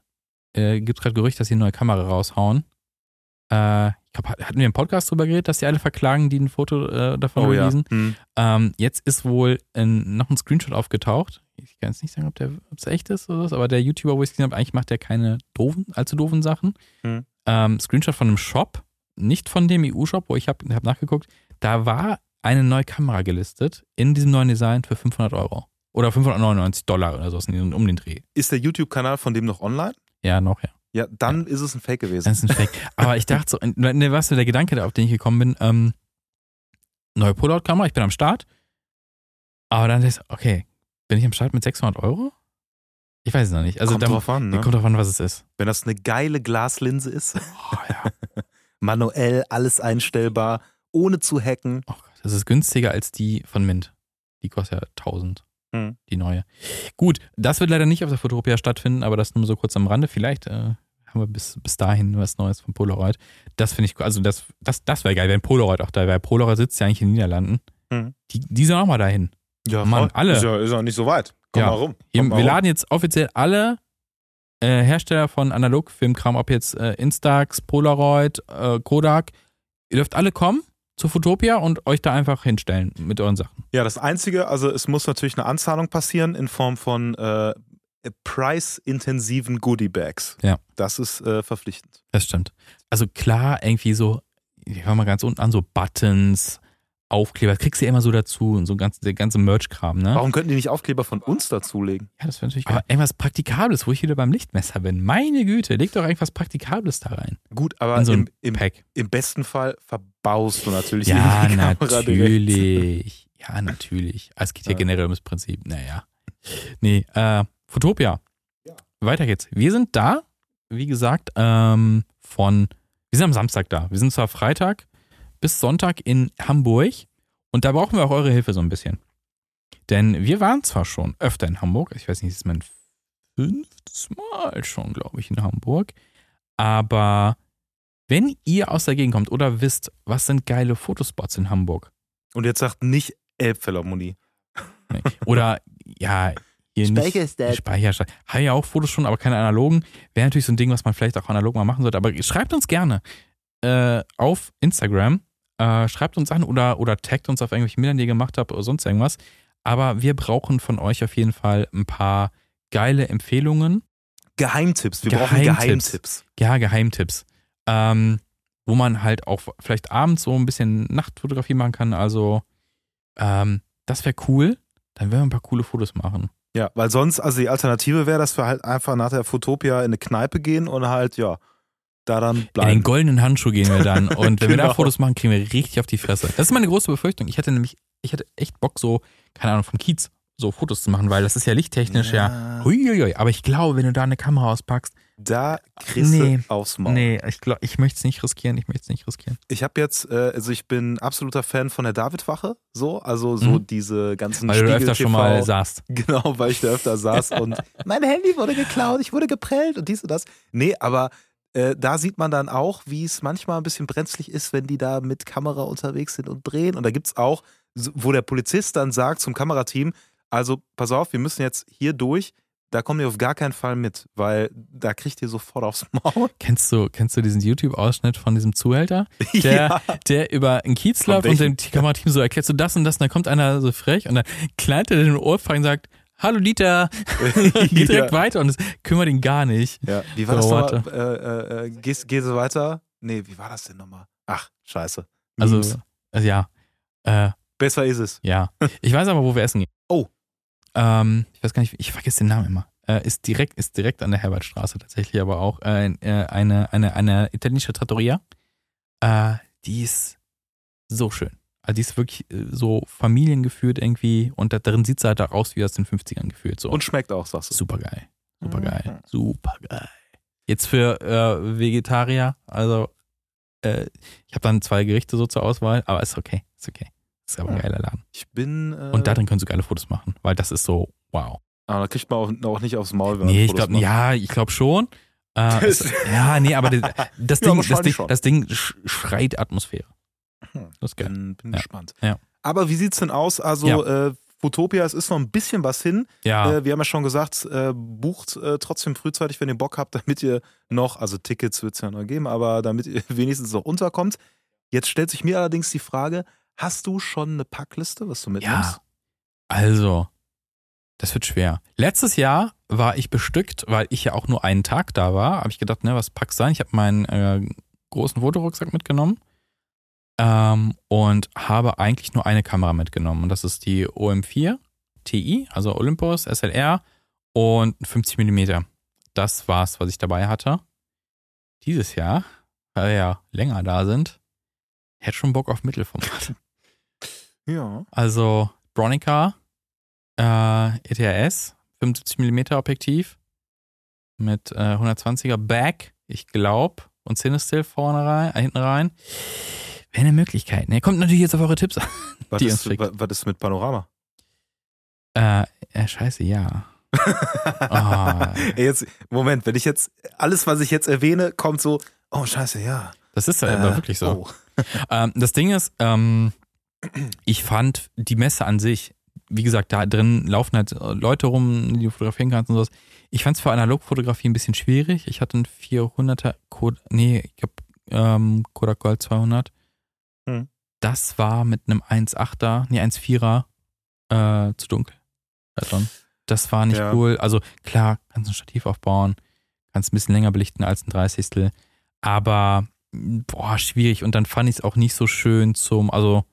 äh, gibt gerade Gerücht, dass sie eine neue Kamera raushauen. Äh, ich glaube, hatten wir im Podcast drüber geredet, dass sie alle verklagen, die ein Foto äh, davon oh ja. releasen. Hm. Ähm, jetzt ist wohl ein, noch ein Screenshot aufgetaucht. Ich kann jetzt nicht sagen, ob es echt ist oder was, aber der YouTuber, wo ich es gesehen habe, eigentlich macht der keine doofen, allzu doofen Sachen. Hm. Ähm, Screenshot von einem Shop, nicht von dem EU-Shop, wo ich habe hab nachgeguckt. Da war eine neue Kamera gelistet in diesem neuen Design für 500 Euro. Oder 599 Dollar oder sowas um den Dreh. Ist der YouTube-Kanal von dem noch online? Ja, noch, ja. Ja, dann ist es ein Fake gewesen. Das ist ein Fake. Aber ich dachte so, ne, was so der Gedanke, auf den ich gekommen bin, ähm, neue Polaroid-Kamera, ich bin am Start. Aber dann ist, okay, bin ich am Start mit 600 Euro? Ich weiß es noch nicht. Also kommt drauf an, ne? kommt drauf an, was es ist. Wenn das eine geile Glaslinse ist, Oh, ja. manuell, alles einstellbar, ohne zu hacken. oh Gott, das ist günstiger als die von Mint. Die kostet ja 1000. Hm. Die neue. Gut, das wird leider nicht auf der Fotopia stattfinden, aber das nur so kurz am Rande. Vielleicht äh, haben wir bis, bis dahin was Neues von Polaroid. Das finde ich, cool. also das, das, das wäre geil, wenn Polaroid auch da wäre. Polaroid sitzt ja eigentlich in den Niederlanden. Hm. Die, die sollen auch mal dahin. Ja, Mann, voll. alle. Ist ja, ist ja nicht so weit. Komm Ja. mal rum. Komm mal wir rum. laden jetzt offiziell alle äh, Hersteller von Analogfilmkram, ob jetzt äh, Instax, Polaroid, äh, Kodak, ihr dürft alle kommen zu Fotopia und euch da einfach hinstellen mit euren Sachen. Ja, das Einzige, also es muss natürlich eine Anzahlung passieren in Form von äh, preisintensiven Goodie-Bags. Ja. Das ist äh, verpflichtend. Das stimmt. Also klar, irgendwie so, ich fange mal ganz unten an, so Buttons, Aufkleber, das kriegst du ja immer so dazu und so ganz, der ganze Merch-Kram, ne? Warum könnten die nicht Aufkleber von uns dazulegen? Ja, das wäre natürlich geil. Aber irgendwas Praktikables, wo ich wieder beim Lichtmesser bin. Meine Güte, leg doch irgendwas Praktikables da rein. Gut, aber so im, im, Pack. im besten Fall verbaust du natürlich Ja, die Kamera direkt. natürlich. Ja, natürlich. Es geht ja Ja. generell ums Prinzip. Naja. Nee, äh, Fotopia. Weiter geht's. Wir sind da, wie gesagt, ähm, von, wir sind am Samstag da. Wir sind zwar Freitag bis Sonntag in Hamburg und da brauchen wir auch eure Hilfe so ein bisschen. Denn wir waren zwar schon öfter in Hamburg, ich weiß nicht, das ist mein fünftes Mal schon, glaube ich, in Hamburg, aber wenn ihr aus der Gegend kommt oder wisst, was sind geile Fotospots in Hamburg, Und jetzt sagt nicht Elbphilharmonie. Nee. Oder ja, hier. Speicherstadt. Speicherstadt. Habe ja auch Fotos schon, aber keine analogen. Wäre natürlich so ein Ding, was man vielleicht auch analog mal machen sollte. Aber schreibt uns gerne äh, auf Instagram. Äh, schreibt uns an oder, oder taggt uns auf irgendwelche Bildern, die ihr gemacht habt oder sonst irgendwas. Aber wir brauchen von euch auf jeden Fall ein paar geile Empfehlungen. Geheimtipps. Wir brauchen Geheimtipps. Geheimtipps. Ja, Geheimtipps. Ähm, wo man halt auch vielleicht abends so ein bisschen Nachtfotografie machen kann. Also, ähm, das wäre cool. Dann werden wir ein paar coole Fotos machen. Ja, weil sonst, also die Alternative wäre, dass wir halt einfach nach der Fotopia in eine Kneipe gehen und halt, ja, da dann In den bleiben. goldenen Handschuh gehen wir dann. Und wenn wir da Genau. Fotos machen, kriegen wir richtig auf die Fresse. Das ist meine große Befürchtung. Ich hätte nämlich, ich hätte echt Bock, so, keine Ahnung, vom Kiez so Fotos zu machen, weil das ist ja lichttechnisch ja. Huiuiui. Aber ich glaube, wenn du da eine Kamera auspackst, Da kriegst Nee. du aufs Maul. nee, ich glaube, ich möchte es nicht riskieren, ich möchte es nicht riskieren. Ich habe jetzt, äh, also ich bin absoluter Fan von der Davidwache, so, also so Mhm. diese ganzen Weil du Spiegel öfter schon TV mal saßt. Genau, weil ich da öfter saß und mein Handy wurde geklaut, ich wurde geprellt und dies und das. Nee, aber äh, da sieht man dann auch, wie es manchmal ein bisschen brenzlig ist, wenn die da mit Kamera unterwegs sind und drehen. Und da gibt's auch, so- wo der Polizist dann sagt zum Kamerateam, also pass auf, wir müssen jetzt hier durch, da kommt ihr auf gar keinen Fall mit, weil da kriegt ihr sofort aufs Maul. Kennst du, kennst du diesen YouTube-Ausschnitt von diesem Zuhälter? Der, der über einen Kiez läuft und dem Kamerateam so erklärt so das und das und dann kommt einer so frech und dann knallt er den Ohrfeigen und sagt, Hallo Dieter, geht direkt ja. weiter und es kümmert ihn gar nicht. Ja, wie war So, das nochmal? Äh, äh, äh, gehst, gehst du weiter? Nee, wie war das denn nochmal? Ach, scheiße. Also, also ja, äh, Besser ist es. ja. Ich weiß aber, wo wir essen gehen. Ähm, ich weiß gar nicht, ich vergesse den Namen immer. Äh, ist direkt, ist direkt an der Herbertstraße tatsächlich, aber auch äh, äh, eine, eine, eine italienische Trattoria. Äh, die ist so schön. Also die ist wirklich äh, so familiengeführt irgendwie und da drin sieht es halt auch aus wie aus den 50ern gefühlt. So. Und schmeckt auch, sagst du. super geil. Super geil. Mhm. Super geil. Jetzt für äh, Vegetarier, also äh, ich habe dann zwei Gerichte so zur Auswahl, aber ist okay. Ist okay. Ist aber ein Ja. geiler Laden. Ich bin. Äh, Und da drin können sie geile Fotos machen, weil das ist so, wow. Aber da kriegt man auch, auch nicht aufs Maul, wenn man Nee, ich glaube, ja, ich glaube schon. Äh, es, ja, nee, aber das, das Ja, Ding, das wahrscheinlich Ding, das Ding sch- schreit Atmosphäre. Hm, Das ist geil. Bin, bin Ja. gespannt. Ja. Aber wie sieht's denn aus? Also, Ja. äh, Fotopia, es ist noch ein bisschen was hin. Ja, Äh, wir haben ja schon gesagt, äh, bucht äh, trotzdem frühzeitig, wenn ihr Bock habt, damit ihr noch, also Tickets wird es ja noch geben, aber damit ihr wenigstens noch unterkommt. Jetzt stellt sich mir allerdings die Frage, hast du schon eine Packliste, was du mitnimmst? ja. Also, das wird schwer. Letztes Jahr war ich bestückt, weil ich ja auch nur einen Tag da war. Habe ich gedacht, ne, was packst du sein? Ich habe meinen äh, großen Fotorucksack mitgenommen ähm, und habe eigentlich nur eine Kamera mitgenommen. Und das ist die OM4 TI, also Olympus SLR und 50 mm. Das war's, was ich dabei hatte. Dieses Jahr, weil wir ja länger da sind, hätte schon Bock auf Mittelformat. Ja. Also Bronica äh, ETRS, 75mm Objektiv mit äh, 120er Back, ich glaube, und Cinestill vorne rein, äh, hinten rein. Wäre eine Möglichkeit. Ne? Kommt natürlich jetzt auf eure Tipps an. Was ist, uns schickt. wa- was ist mit Panorama? Äh, äh scheiße, ja. Ey, jetzt, Moment, wenn ich jetzt, alles, was ich jetzt erwähne, kommt so, oh scheiße, ja. Das ist ja Äh, wirklich so. Oh. Ähm, das Ding ist, ähm, ich fand die Messe an sich, wie gesagt, da drin laufen halt äh, Leute rum, die du fotografieren kannst und sowas. Ich fand es für Analogfotografie ein bisschen schwierig. Ich hatte einen 400er Code, nee, ich glaube ähm, Kodak Gold 200. Hm. Das war mit einem 1,8er, nee 1,4er äh, zu dunkel. Das war nicht Ja. cool. Also klar, kannst ein Stativ aufbauen, kannst ein bisschen länger belichten als ein 30. Aber boah, schwierig. Und dann fand ich es auch nicht so schön zum, also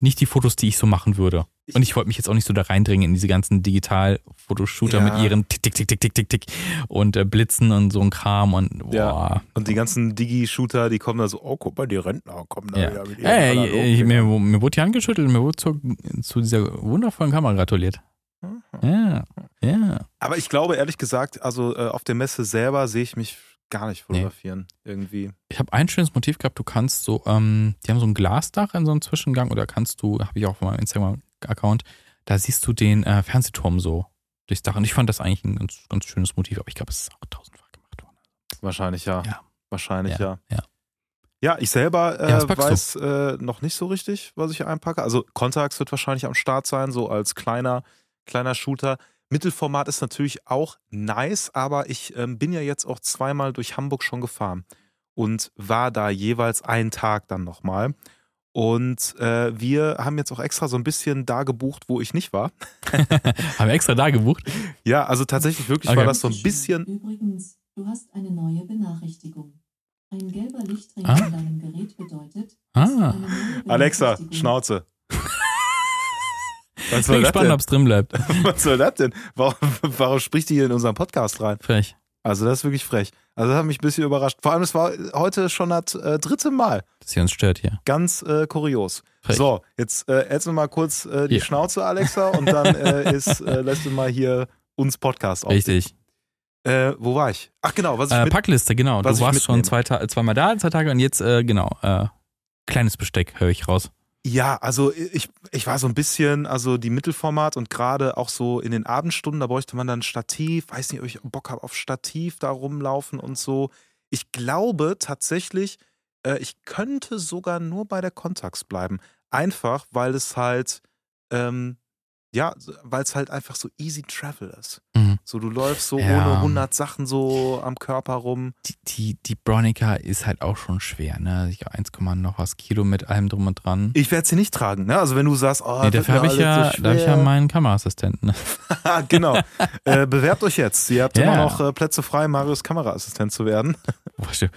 nicht die Fotos, die ich so machen würde. Und ich wollte mich jetzt auch nicht so da reindringen in diese ganzen Digital-Fotoshooter Ja. mit ihren Tick, Tick, Tick, Tick, Tick, Tick, Tick und äh, Blitzen und so ein Kram und boah. Ja. Und die ganzen Digi-Shooter, die kommen da so, oh, guck mal, die Rentner kommen da Ja. wieder mit ihren Ey, ich, mir, mir wurde die Hand geschüttelt und mir wurde zu, zu dieser wundervollen Kamera gratuliert. Mhm. Ja, ja. Aber ich glaube, ehrlich gesagt, also äh, auf der Messe selber sehe ich mich gar nicht fotografieren. Irgendwie. Ich habe ein schönes Motiv gehabt, du kannst so, ähm, die haben so ein Glasdach in so einem Zwischengang oder kannst du, habe ich auch auf meinem Instagram-Account, da siehst du den äh, Fernsehturm so durchs Dach. Und ich fand das eigentlich ein ganz, ganz schönes Motiv, aber ich glaube, es ist auch tausendfach gemacht worden. Wahrscheinlich ja. Ja. Wahrscheinlich ja. Ja, ja. Ja, ich selber äh, Ja, weiß äh, noch nicht so richtig, was ich einpacke. Also Contax wird wahrscheinlich am Start sein, so als kleiner, kleiner Shooter. Mittelformat ist natürlich auch nice, aber ich ähm, bin ja jetzt auch zweimal durch Hamburg schon gefahren und war da jeweils einen Tag dann nochmal. Und äh, wir haben jetzt auch extra so ein bisschen da gebucht, wo ich nicht war. Haben wir extra da gebucht? Ja, also tatsächlich wirklich Okay. war das so ein bisschen. Übrigens, du hast eine neue Benachrichtigung. Ein gelber Lichtring Ah. an deinem Gerät bedeutet, Ah. Alexa, Schnauze. Was Bin soll, das gespannt, denn? ob es drin bleibt. Was soll das denn? Warum, warum spricht die hier in unseren Podcast rein? Frech. Also das ist wirklich frech. Also das hat mich ein bisschen überrascht. Vor allem, es war heute schon das äh, dritte Mal. Dass sie uns stört hier. Ganz äh, kurios. Frech. So, jetzt äh, du mal kurz äh, die Hier. Schnauze, Alexa, und dann äh, ist, äh, lässt du mal hier uns Podcast auf. Richtig. Äh, wo war ich? Ach genau, was ich mit Packliste, genau. du ich warst schon zwei Ta zweimal da, zwei Tage und jetzt, genau, kleines Besteck höre ich raus. Ja, also ich, ich war so ein bisschen, also die Mittelformat und gerade auch so in den Abendstunden, da bräuchte man dann Stativ, weiß nicht, ob ich Bock habe auf Stativ da rumlaufen und so. Ich glaube tatsächlich, äh, ich könnte sogar nur bei der Contax bleiben. Einfach, weil es halt, ähm, ja, weil es halt einfach so easy travel ist. Mhm. So, du läufst so Ja. ohne 100 Sachen so am Körper rum. Die, die, die Bronica ist halt auch schon schwer, ne? Ich glaub, 1, noch was Kilo mit allem drum und dran. Ich werde sie nicht tragen, ne? Also wenn du sagst, oh, nee, dafür habe ich, ja, so da hab ich ja meinen Kameraassistenten. Ne? Genau. äh, bewerbt euch jetzt. Ihr habt Ja. immer noch äh, Plätze frei, Marius Kameraassistent zu werden.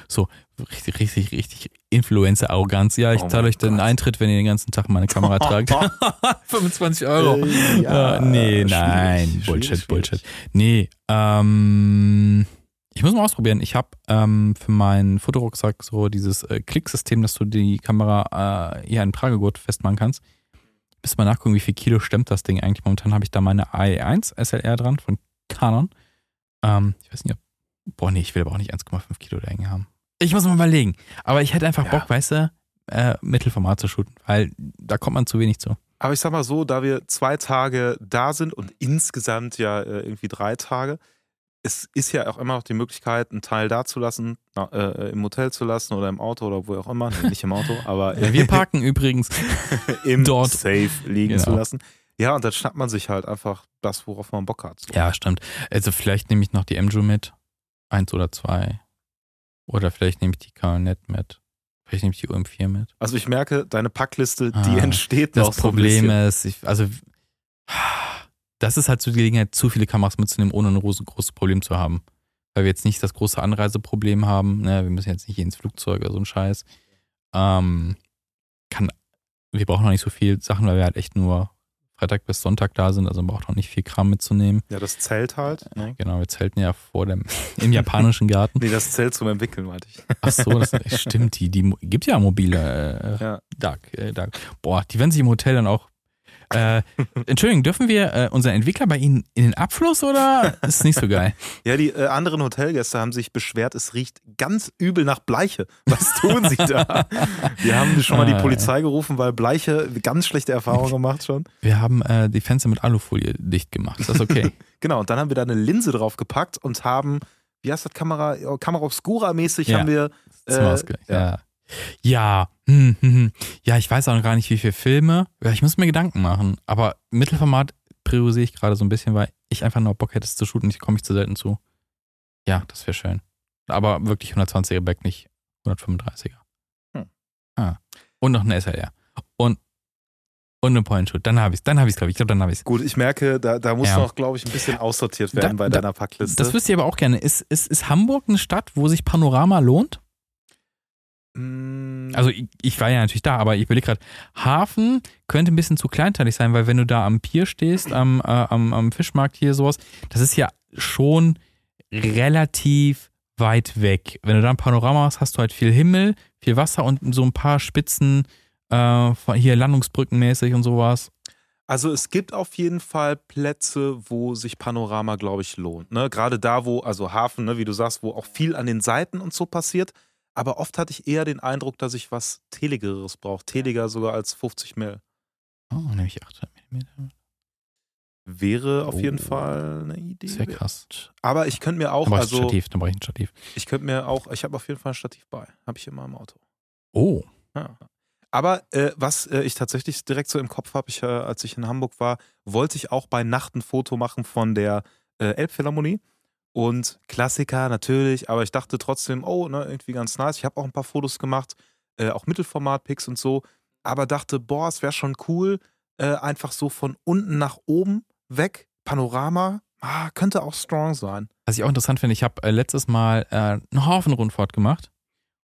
So, richtig, richtig, richtig Influencer-Arroganz. Ja, ich Oh zahle euch den. Eintritt, wenn ihr den ganzen Tag meine Kamera tragt. 25 Euro. Äh, ja, Äh, nee, nein, schwierig, Bullshit, schwierig. Bullshit. Nee, ähm, ich muss mal ausprobieren. Ich habe ähm, für meinen Fotorucksack so dieses äh, Klicksystem, dass du die Kamera äh, hier den Tragegurt festmachen kannst. Müssen mal nachgucken, wie viel Kilo stemmt das Ding eigentlich. Momentan habe ich da meine AE1 SLR dran von Canon. Ähm, ich weiß nicht, ob, boah, nee, ich will aber auch nicht 1,5 Kilo da hängen haben. Ich muss mal überlegen. Aber ich hätte einfach Ja. Bock, weißt du, äh, Mittelformat zu shooten, weil da kommt man zu wenig zu. Aber ich sag mal so, da wir zwei Tage da sind und insgesamt ja äh, irgendwie drei Tage, es ist ja auch immer noch die Möglichkeit, einen Teil da zu lassen, äh, im Hotel zu lassen oder im Auto oder wo auch immer. Nee, nicht im Auto, aber Ja, wir parken übrigens im dort. Safe liegen Genau. zu lassen. Ja, und dann schnappt man sich halt einfach das, worauf man Bock hat. So. Ja, stimmt. Also vielleicht nehme ich noch die MJU mit. Eins oder zwei. Oder vielleicht nehme ich die Coronet mit. Vielleicht nehme ich die UM4 mit. Also ich merke, deine Packliste, die Ah, entsteht noch Das so ein Problem bisschen. ist, ich, also das ist halt so die Gelegenheit, zu viele Kameras mitzunehmen, ohne ein großes, großes Problem zu haben. Weil wir jetzt nicht das große Anreiseproblem haben. Ne? Wir müssen jetzt nicht ins Flugzeug oder so ein Scheiß. Ähm, kann, wir brauchen noch nicht so viel Sachen, weil wir halt echt nur Freitag bis Sonntag da sind. Also man braucht noch nicht viel Kram mitzunehmen. Ja, das Zelt halt. Ne? Genau, wir zelten ja vor dem, im japanischen Garten. Nee, das Zelt zum Entwickeln, meinte ich. Ach so, das stimmt. Die, die gibt ja mobile äh, Ja. Dark, äh, Dark. Boah, die werden sich im Hotel dann auch. Äh, Entschuldigung, dürfen wir äh, unseren Entwickler bei Ihnen in den Abfluss oder ist nicht so geil? Ja, die äh, anderen Hotelgäste haben sich beschwert, es riecht ganz übel nach Bleiche. Was tun sie da? Wir haben schon mal die Ah, Polizei gerufen, weil Bleiche ganz schlechte Erfahrungen gemacht schon. Wir haben äh, die Fenster mit Alufolie dicht gemacht. Ist das okay? Genau, und dann haben wir da eine Linse drauf gepackt und haben, wie heißt das, Kamera, Kamera Obscura mäßig Ja. haben wir. Das Äh, ja. ja. Ja, hm, hm, hm. ja, ich weiß auch noch gar nicht, wie viele Filme. Ja, ich muss mir Gedanken machen. Aber Mittelformat priorisiere ich gerade so ein bisschen, weil ich einfach nur Bock hätte, es zu shooten. Ich komme ich zu selten zu. Ja, das wäre schön. Aber wirklich 120er Back, nicht 135er. Hm. Ah. Und noch eine SLR. Und, und eine Point Shoot. Dann habe ich es, dann habe ich es, glaube ich. Ich glaube, dann habe ich es. Gut, ich merke, da, da muss Ja. noch, glaube ich, ein bisschen aussortiert werden Da- bei da- deiner Packliste. Das wüsst ihr aber auch gerne. Ist, ist, ist Hamburg eine Stadt, wo sich Panorama lohnt? Mm, Also ich, ich war ja natürlich da, aber ich überlege gerade, Hafen könnte ein bisschen zu kleinteilig sein, weil wenn du da am Pier stehst, am, äh, am, am Fischmarkt hier sowas, das ist ja schon relativ weit weg. Wenn du da ein Panorama hast, hast du halt viel Himmel, viel Wasser und so ein paar Spitzen, äh, hier Landungsbrückenmäßig und sowas. Also es gibt auf jeden Fall Plätze, wo sich Panorama, glaube ich, lohnt. Ne? Gerade da, wo, also Hafen, ne, wie du sagst, wo auch viel an den Seiten und so passiert. Aber oft hatte ich eher den Eindruck, dass ich was Teligeres brauche. Teliger sogar als 50 Mil. Oh, nämlich 800 mm. Wäre auf jeden Oh. Fall eine Idee. Sehr krass. Aber ich könnte mir auch, Dann ich also Stativ, dann brauche ich ein Stativ. ich könnte mir auch, ich habe auf jeden Fall ein Stativ bei. Habe ich immer im Auto. Oh, Ja. Aber äh, was äh, ich tatsächlich direkt so im Kopf habe, ich, äh, als ich in Hamburg war, wollte ich auch bei Nacht ein Foto machen von der äh, Elbphilharmonie. Und Klassiker natürlich, aber ich dachte trotzdem, oh, ne, irgendwie ganz nice. Ich habe auch ein paar Fotos gemacht, äh, auch Mittelformat-Pics und so. Aber dachte, boah, es wäre schon cool, äh, einfach so von unten nach oben weg, Panorama, ah, könnte auch strong sein. Was ich auch interessant finde, ich habe äh, letztes Mal äh, eine Hafenrundfahrt gemacht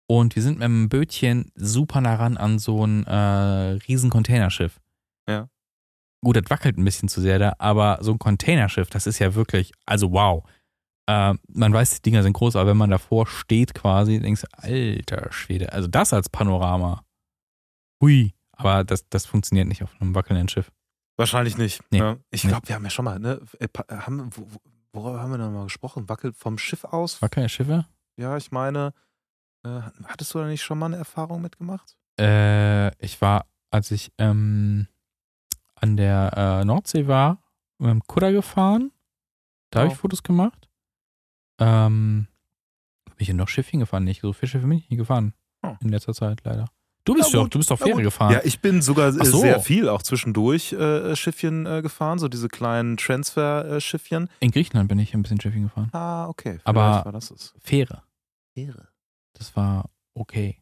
und wir sind mit einem Bötchen super nah ran an so ein äh, riesen Containerschiff. Ja. gut, das wackelt ein bisschen zu sehr da, aber so ein Containerschiff, das ist ja wirklich, also wow. Äh, man weiß, die Dinger sind groß, aber wenn man davor steht quasi, denkst du, alter Schwede, also das als Panorama. Hui. Aber das, das funktioniert nicht auf einem wackelnden Schiff. Wahrscheinlich nicht. Nee. Ja. Ich Nee. glaube, wir haben ja schon mal, ne? äh, pa- Haben, wo- wo- worüber haben wir denn mal gesprochen? Wackelt vom Schiff aus? Wackelnde Schiffe? Ja, ich meine, äh, hattest du da nicht schon mal eine Erfahrung mitgemacht? Äh, ich war, als ich ähm, an der äh, Nordsee war, mit dem Kudder gefahren. Da habe Oh. ich Fotos gemacht. Ähm, bin ich denn noch Schiffchen gefahren? Nicht so viele Schiffe bin ich nie gefahren. Oh. In letzter Zeit leider. Du bist Na doch, du bist doch Fähre gefahren. Ja, ich bin sogar äh, so. sehr viel auch zwischendurch äh, Schiffchen äh, gefahren, so diese kleinen Transfer-Schiffchen. In Griechenland bin ich ein bisschen Schiffchen gefahren. Ah, okay. Aber- vielleicht war das es. Fähre. Ehre. Das war okay.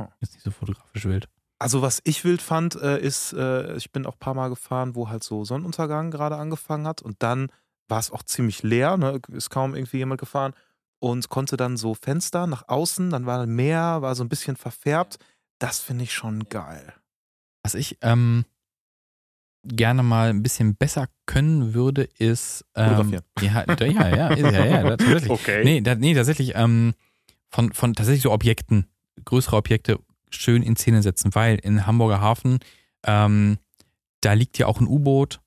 Hm. Ist nicht so fotografisch wild. Also was ich wild fand, äh, ist, äh, ich bin auch ein paar Mal gefahren, wo halt so Sonnenuntergang gerade angefangen hat und dann war es auch ziemlich leer, ne? ist kaum irgendwie jemand gefahren und konnte dann so Fenster nach außen, dann war Meer, war so ein bisschen verfärbt. Das finde ich schon geil. Was ich ähm, gerne mal ein bisschen besser können würde, ist. Ähm. Ja, ja, ja, ja, ja, tatsächlich. Okay. Nee, da, nee, tatsächlich ähm, von, von tatsächlich so Objekten, größere Objekte schön in Szene setzen, weil in Hamburger Hafen, ähm, da liegt ja auch ein U-Boot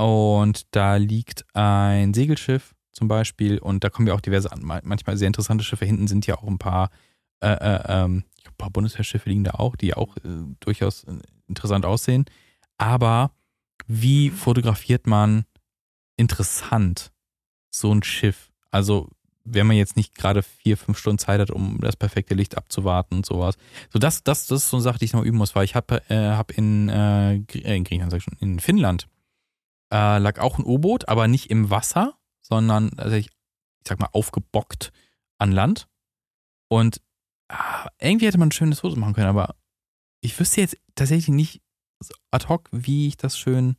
und da liegt ein Segelschiff zum Beispiel und da kommen ja auch diverse, an- manchmal sehr interessante Schiffe. Hinten sind ja auch ein paar, äh, äh, ähm, ein paar Bundeswehrschiffe liegen da auch, die auch äh, durchaus äh, interessant aussehen. Aber wie fotografiert man interessant so ein Schiff? Also wenn man jetzt nicht gerade vier, fünf Stunden Zeit hat, um das perfekte Licht abzuwarten und sowas. So das, das, das ist so eine Sache, die ich noch üben muss, weil ich habe äh, hab in, äh, äh, in Griechenland, sag ich schon, in Finnland äh, lag auch ein U-Boot, aber nicht im Wasser, sondern also ich, ich sag mal aufgebockt an Land. Und ah, irgendwie hätte man ein schönes Foto machen können, aber ich wüsste jetzt tatsächlich nicht ad hoc, wie ich das schön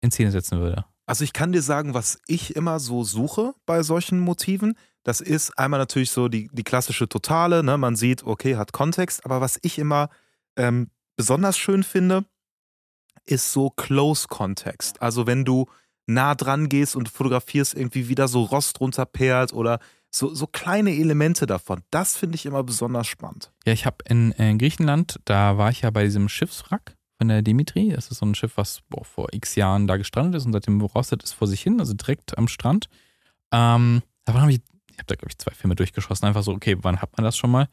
in Szene setzen würde. Also ich kann dir sagen, was ich immer so suche bei solchen Motiven. Das ist einmal natürlich so die, die klassische Totale. Ne? Man sieht, okay, hat Kontext. Aber was ich immer ähm, besonders schön finde, ist so Close Context. Also wenn du nah dran gehst und fotografierst irgendwie wieder so Rost runterperlt oder so, so kleine Elemente davon. Das finde ich immer besonders spannend. Ja, ich habe in, äh, Griechenland, da war ich ja bei diesem Schiffswrack von der Dimitri. Das ist so ein Schiff, was boah, vor x Jahren da gestrandet ist und seitdem rostet es vor sich hin, also direkt am Strand. Ähm, davon habe ich, ich habe da glaube ich zwei Filme durchgeschossen, einfach so, okay, wann hat man das schon mal?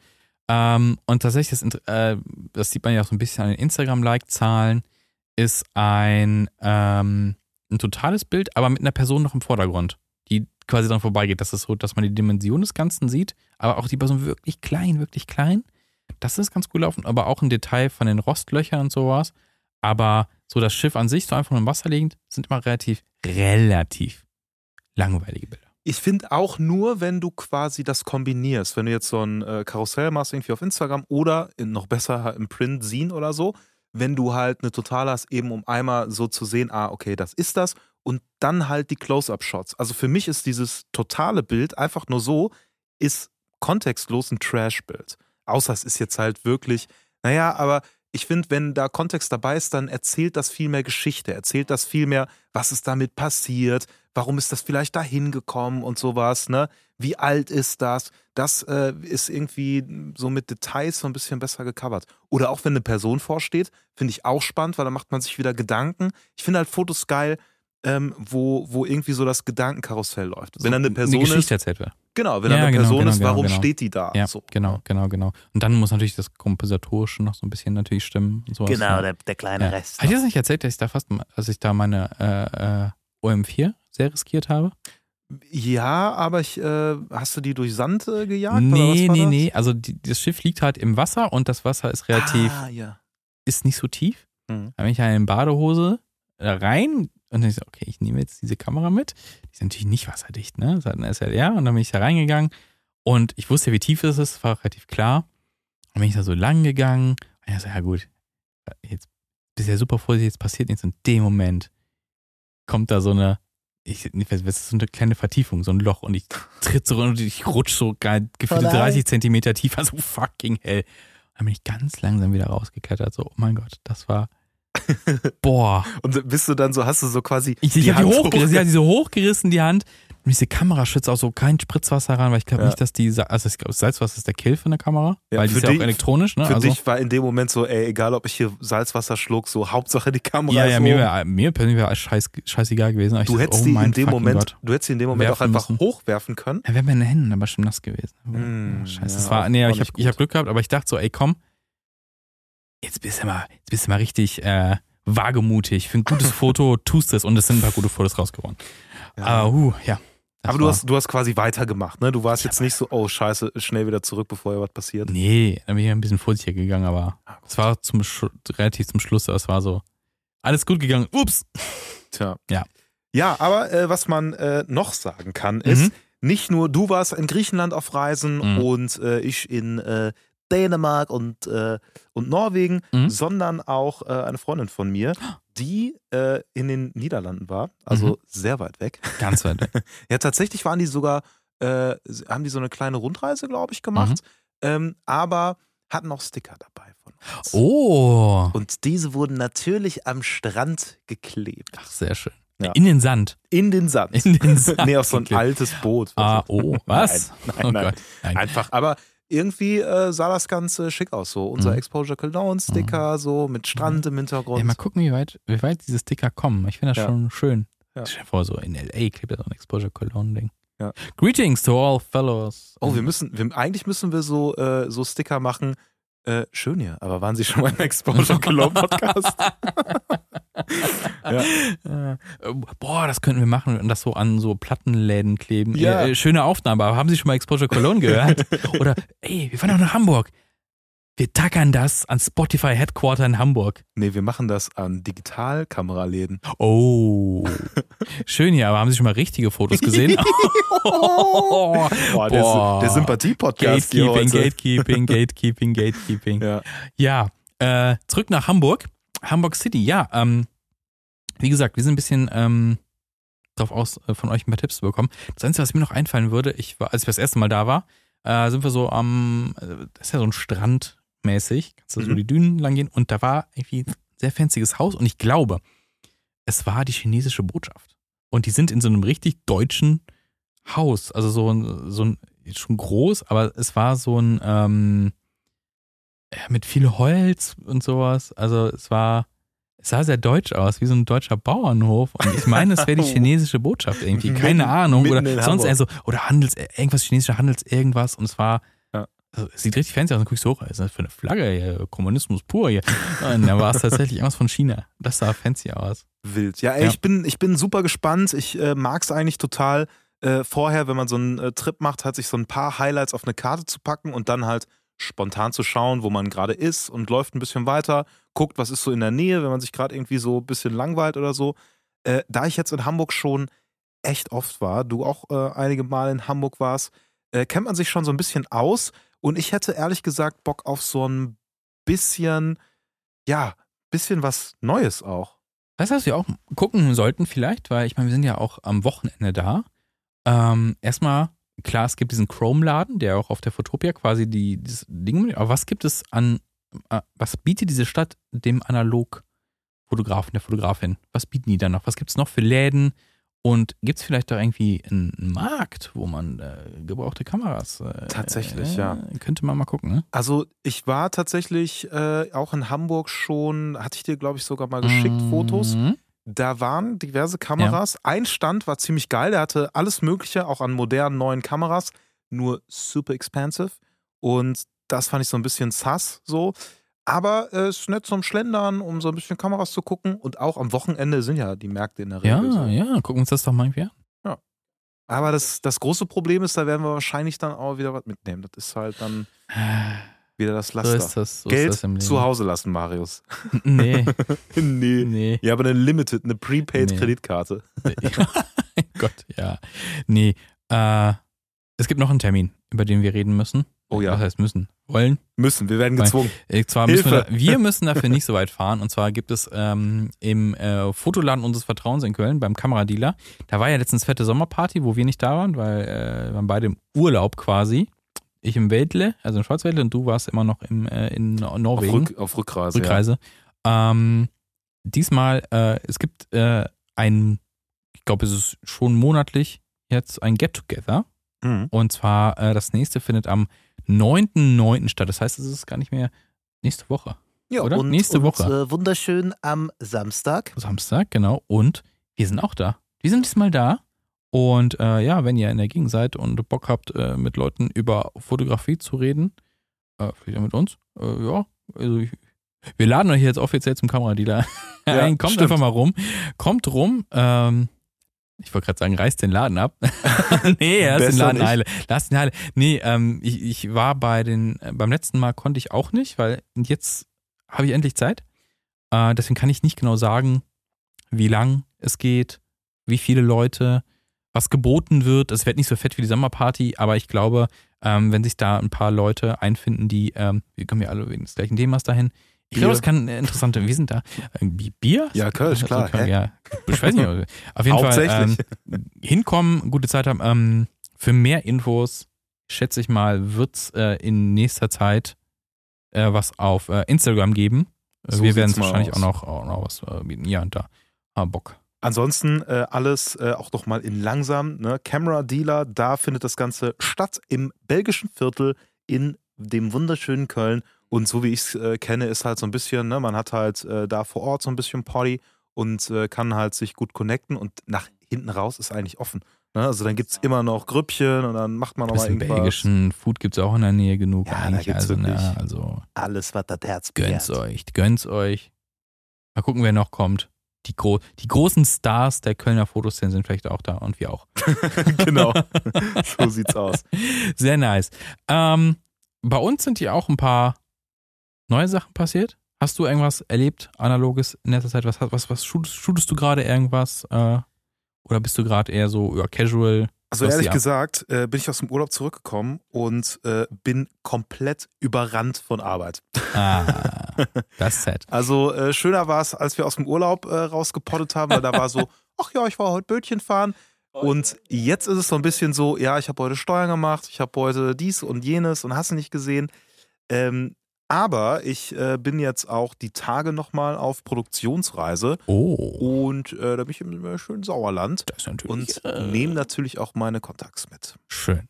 Ähm, und tatsächlich, das, äh, das sieht man ja auch so ein bisschen an den Instagram-Like-Zahlen, ist ein, ähm, ein totales Bild, aber mit einer Person noch im Vordergrund, die quasi dran vorbeigeht. Das ist so, dass man die Dimension des Ganzen sieht, aber auch die Person wirklich klein, wirklich klein. Das ist ganz cool laufen, aber auch ein Detail von den Rostlöchern und sowas. Aber so das Schiff an sich, so einfach nur im Wasser liegend, sind immer relativ, relativ langweilige Bilder. Ich finde auch nur, wenn du quasi das kombinierst, wenn du jetzt so ein äh, Karussell machst, irgendwie auf Instagram oder noch besser im Print sehen oder so, wenn du halt eine Total hast, eben um einmal so zu sehen, ah, okay, das ist das und dann halt die Close-Up-Shots. Also für mich ist dieses totale Bild einfach nur so, ist kontextlos ein Trash-Bild. Außer es ist jetzt halt wirklich, naja, aber ich finde, wenn da Kontext dabei ist, dann erzählt das viel mehr Geschichte, erzählt das viel mehr, was ist damit passiert, warum ist das vielleicht dahin gekommen und sowas, ne? Wie alt ist das? Das äh, ist irgendwie so mit Details so ein bisschen besser gecovert. Oder auch wenn eine Person vorsteht, finde ich auch spannend, weil da macht man sich wieder Gedanken. Ich finde halt Fotos geil, ähm, wo, wo irgendwie so das Gedankenkarussell läuft. Wenn dann eine Person eine Geschichte ist, erzählt wird. genau, wenn Ja, dann eine genau, Person genau, ist, genau, warum genau. steht die da? Ja, So. genau, genau, genau. Und dann muss natürlich das Kompositorische noch so ein bisschen natürlich stimmen. Und sowas. Genau, ja. der, der kleine ja. Rest. Habe ich das nicht erzählt, dass ich da fast, als ich da meine äh, äh, OM4 sehr riskiert habe? Ja, aber ich, äh, hast du die durch Sand äh, gejagt? oder was nee, nee, das? nee. Also die, das Schiff liegt halt im Wasser und das Wasser ist relativ, Ah, ja. ist nicht so tief. Mhm. Da bin ich ja in Badehose da rein und dann ich so, okay, ich nehme jetzt diese Kamera mit. Die ist natürlich nicht wasserdicht, ne? Das hat eine SLR und dann bin ich da reingegangen und ich wusste, wie tief es ist, war relativ klar. Dann bin ich da so lang gegangen und ich so, ja gut, jetzt bist ja super vorsichtig, jetzt passiert nichts und in dem Moment kommt da so eine, ich, das ist so eine kleine Vertiefung, so ein Loch und ich tritt so und ich rutsch so geil, nein. 30 Zentimeter tiefer, so fucking hell. Dann bin ich ganz langsam wieder rausgeklettert, so, oh mein Gott, das war Boah. Und bist du dann so, hast du so quasi. Ich, ich habe die Hand hochgerissen, hoch- ja, diese hochgerissen, die Hand. Und diese Kamera schützt auch so kein Spritzwasser ran, weil ich glaube Ja. nicht, dass die, also ich glaube, Salzwasser ist der Kill von der Kamera, Ja, weil die für ist ja auch elektronisch, ne? Für also, dich war in dem Moment so, ey, egal ob ich hier Salzwasser schluck, so Hauptsache die Kamera ja, ist ja, mir, wär, mir persönlich wäre scheiß, scheißegal gewesen. Du hättest oh die mein in dem Moment, Gott. du hättest die in dem Moment auch einfach müssen. hochwerfen können. Ja, wäre meine Hände aber schon nass gewesen. Mm, Scheiße, das war, nee, ich habe hab. Glück gehabt, aber ich dachte so, ey, komm, jetzt bist du mal, jetzt bist du mal richtig äh, wagemutig. Für ein gutes Foto tust es und es sind ein paar gute Fotos rausgeworden. Ja. Aber, uh, ja. Das Aber du hast, du hast quasi weitergemacht, ne? Du warst jetzt nicht so, oh scheiße, schnell wieder zurück, bevor hier was passiert. Nee, da bin ich ein bisschen vorsichtiger gegangen, aber Ah, es war zum relativ zum Schluss, aber es war so alles gut gegangen. Ups. Tja. Ja. Ja, aber äh, was man äh, noch sagen kann, ist, Mhm. nicht nur du warst in Griechenland auf Reisen Mhm. und äh, ich in äh, Dänemark und, äh, und Norwegen, Mhm. sondern auch äh, eine Freundin von mir, die äh, in den Niederlanden war, also Mhm. sehr weit weg. Ganz weit weg. Ja, tatsächlich waren die sogar, äh, haben die so eine kleine Rundreise, glaube ich, gemacht, ähm, aber hatten auch Sticker dabei von uns. Oh. Und diese wurden natürlich am Strand geklebt. Ach, sehr schön. Ja. In den Sand. In den Sand. In den Sand. nee, auf so ein altes Boot. Ah, oh, was? Nein, nein, oh nein. Gott. Nein. Einfach, aber irgendwie äh, sah das Ganze schick aus. So unser Mhm. Exposure Cologne Sticker, so mit Strand im Hintergrund. Ja, mal gucken, wie weit, wie weit diese Sticker kommen. Ich finde das Ja. schon schön. Ja. Stell dir vor, so in L.A. klebt da so ein Exposure Cologne-Ding. Ja. Greetings to all fellows. oh, wir müssen, wir, eigentlich müssen wir so, äh, so Sticker machen. Äh, schön hier, aber waren Sie schon mal im Exposure Cologne Podcast? Äh, Boah, das könnten wir machen und das so an so Plattenläden kleben. Ja. Äh, schöne Aufnahme, aber haben Sie schon mal Exposure Cologne gehört? Oder, ey, wir fahren doch nach Hamburg. Wir tackern das an Spotify Headquarter in Hamburg. nee, wir machen das an Digitalkameraläden. Oh. Schön hier, aber haben Sie schon mal richtige Fotos gesehen? oh, Boah, der, der Sympathie-Podcast hier Gatekeeping, heute. Gatekeeping, Gatekeeping, Gatekeeping. Ja. Ja, äh, zurück nach Hamburg. Hamburg City, ja. Ähm, wie gesagt, wir sind ein bisschen ähm, drauf aus, äh, von euch ein paar Tipps zu bekommen. Das Einzige, was mir noch einfallen würde, ich war, als ich das erste Mal da war, äh, sind wir so am, äh, das ist ja so ein Strand mäßig, kannst du so Mhm. die Dünen lang gehen und da war irgendwie ein sehr fancyes Haus und ich glaube, es war die chinesische Botschaft. Und die sind in so einem richtig deutschen Haus, also so ein, so ein schon groß, aber es war so ein ähm, mit viel Holz und sowas. Also es war, sah sehr deutsch aus, wie so ein deutscher Bauernhof. Und ich meine, es wäre die chinesische Botschaft irgendwie, keine Mitten- Ahnung. mitten Oder sonst eher so, oder Handels, irgendwas chinesischer Handels, irgendwas. Und es war, Ja. also, es sieht richtig fancy aus. Dann guckst du hoch, was ist das für eine Flagge hier? Kommunismus pur hier. Und da war es tatsächlich irgendwas von China. Das sah fancy aus. Wild. Ja, ey, Ja. Ich, bin, ich bin super gespannt. Ich äh, mag es eigentlich total, äh, vorher, wenn man so einen äh, Trip macht, halt sich so ein paar Highlights auf eine Karte zu packen und dann halt spontan zu schauen, wo man gerade ist und läuft ein bisschen weiter, guckt, was ist so in der Nähe, wenn man sich gerade irgendwie so ein bisschen langweilt oder so. Äh, da ich jetzt in Hamburg schon echt oft war, du auch äh, einige Mal in Hamburg warst, äh, kennt man sich schon so ein bisschen aus und ich hätte ehrlich gesagt Bock auf so ein bisschen, ja, bisschen was Neues auch. Weißt du, was wir auch gucken sollten vielleicht? Weil ich meine, wir sind ja auch am Wochenende da. Ähm, erstmal, klar, es gibt diesen Chrome-Laden, der auch auf der Fotopia quasi die, dieses Ding, aber was gibt es an, äh, was bietet diese Stadt dem Analog-Fotografen, der Fotografin? Was bieten die da noch? Was gibt es noch für Läden? Und gibt es vielleicht da irgendwie einen Markt, wo man äh, gebrauchte Kameras. Äh, Tatsächlich, äh, ja. Könnte man mal gucken, ne? Also ich war tatsächlich äh, auch in Hamburg schon, hatte ich dir, glaube ich, sogar mal geschickt, Fotos. Da waren diverse Kameras. Ein Stand war ziemlich geil, der hatte alles Mögliche, auch an modernen neuen Kameras, nur super expensive. Und das fand ich so ein bisschen sass so. Aber es ist nett zum Schlendern, um so ein bisschen Kameras zu gucken. Und auch am Wochenende sind ja die Märkte in der Regel. Ja, so. ja, gucken uns das doch mal irgendwie an. Aber das, das große Problem ist, da werden wir wahrscheinlich dann auch wieder was mitnehmen. Das ist halt dann wieder das So Laster. ist das. So Geld ist das zu Hause lassen, Marius. Nee, nee. nee. Ja, aber eine Limited, eine Prepaid Nee. Gott, ja. Nee, äh, es gibt noch einen Termin, über den wir reden müssen. Oh ja. Was heißt müssen? Wollen? Müssen, wir werden gezwungen. Äh, Zwar müssen wir, Hilfe. da, wir müssen dafür nicht so weit fahren. Und zwar gibt es ähm, im äh, Fotoladen unseres Vertrauens in Köln beim Kameradealer. Da war ja letztens fette Sommerparty, wo wir nicht da waren, weil äh, wir waren beide im Urlaub quasi. Ich im Weltle, also im Schwarzwäldle, und du warst immer noch im, äh, in Auf, Norwegen. Rück, auf Rückreise. Rückreise. Ähm, diesmal, äh, es gibt äh, ein, ich glaube, es ist schon monatlich jetzt ein Get-Together. Mhm. Und zwar, äh, das nächste findet am 9.9. statt. Das heißt, es ist gar nicht mehr nächste Woche. Ja, Oder? Und, Nächste und, Woche. Äh, wunderschön am Samstag. Samstag, genau. Und wir sind auch da. Wir sind diesmal da. Und äh, ja, wenn ihr in der Gegend seid und Bock habt, äh, mit Leuten über Fotografie zu reden, äh, vielleicht auch mit uns, äh, ja, also ich, wir laden euch jetzt offiziell zum Kameradealer Ja, ein. Kommt stimmt. einfach mal rum. Kommt rum. Ähm, ich wollte gerade sagen, reißt den Laden ab. nee, lass den Besser Laden nicht. heile. Lass den heile. Nee, ähm, ich, ich war bei den, äh, beim letzten Mal konnte ich auch nicht, weil jetzt habe ich endlich Zeit. Äh, deswegen kann ich nicht genau sagen, wie lang es geht, wie viele Leute, was geboten wird. Es wird nicht so fett wie die Sommerparty, aber ich glaube, ähm, wenn sich da ein paar Leute einfinden, die, ähm, wir kommen ja alle wegen des gleichen Themas dahin. Ich glaube, das kann äh, interessant Wir sind da. Äh, Bi- Bier? Ja, Kölsch, Also, klar? Ja, ich weiß nicht. Auf jeden Fall ähm, hinkommen, gute Zeit haben. Ähm, für mehr Infos, schätze ich mal, wird es äh, in nächster Zeit äh, was auf äh, Instagram geben. So wir werden es wahrscheinlich auch noch, auch noch was äh, bieten. Ja, und da. Ah, Bock. Ansonsten äh, alles äh, auch noch mal in langsam. Ne? Camera Dealer, da findet das Ganze statt im belgischen Viertel in dem wunderschönen Köln. Und so wie ich es äh, kenne, ist halt so ein bisschen, ne, man hat halt äh, da vor Ort so ein bisschen Party und äh, kann halt sich gut connecten und nach hinten raus ist eigentlich offen. Ne? Also dann gibt es immer noch Grüppchen und dann macht man noch mal Bisschen irgendwas. belgischen Food gibt es auch in der Nähe genug. Ja, da eigentlich. gibt's also, na, also Alles, was das Herz gönnt's begehrt. euch, gönnt's euch. Mal gucken, wer noch kommt. Die, gro die großen Stars der Kölner Fotoszene sind vielleicht auch da und wir auch. genau. so sieht's aus. Sehr nice. Ähm, bei uns sind hier auch ein paar neue Sachen passiert. Hast du irgendwas erlebt, analoges in letzter Zeit? Was, was, was shootest, shootest du gerade irgendwas? Äh, oder bist du gerade eher so ja, casual? Also ehrlich gesagt äh, bin ich aus dem Urlaub zurückgekommen und äh, bin komplett überrannt von Arbeit. Ah, das ist sad. Also äh, schöner war es, als wir aus dem Urlaub äh, rausgepottet haben, weil da war so, ach ja, ich war heute Bötchen fahren. Und jetzt ist es so ein bisschen so, ja, ich habe heute Steuern gemacht, ich habe heute dies und jenes und hast du nicht gesehen. Ähm, aber ich äh, bin jetzt auch die Tage nochmal auf Produktionsreise Oh, und äh, da bin ich im äh, schönen Sauerland das ist natürlich und äh, nehme natürlich auch meine Kontakts mit. schön.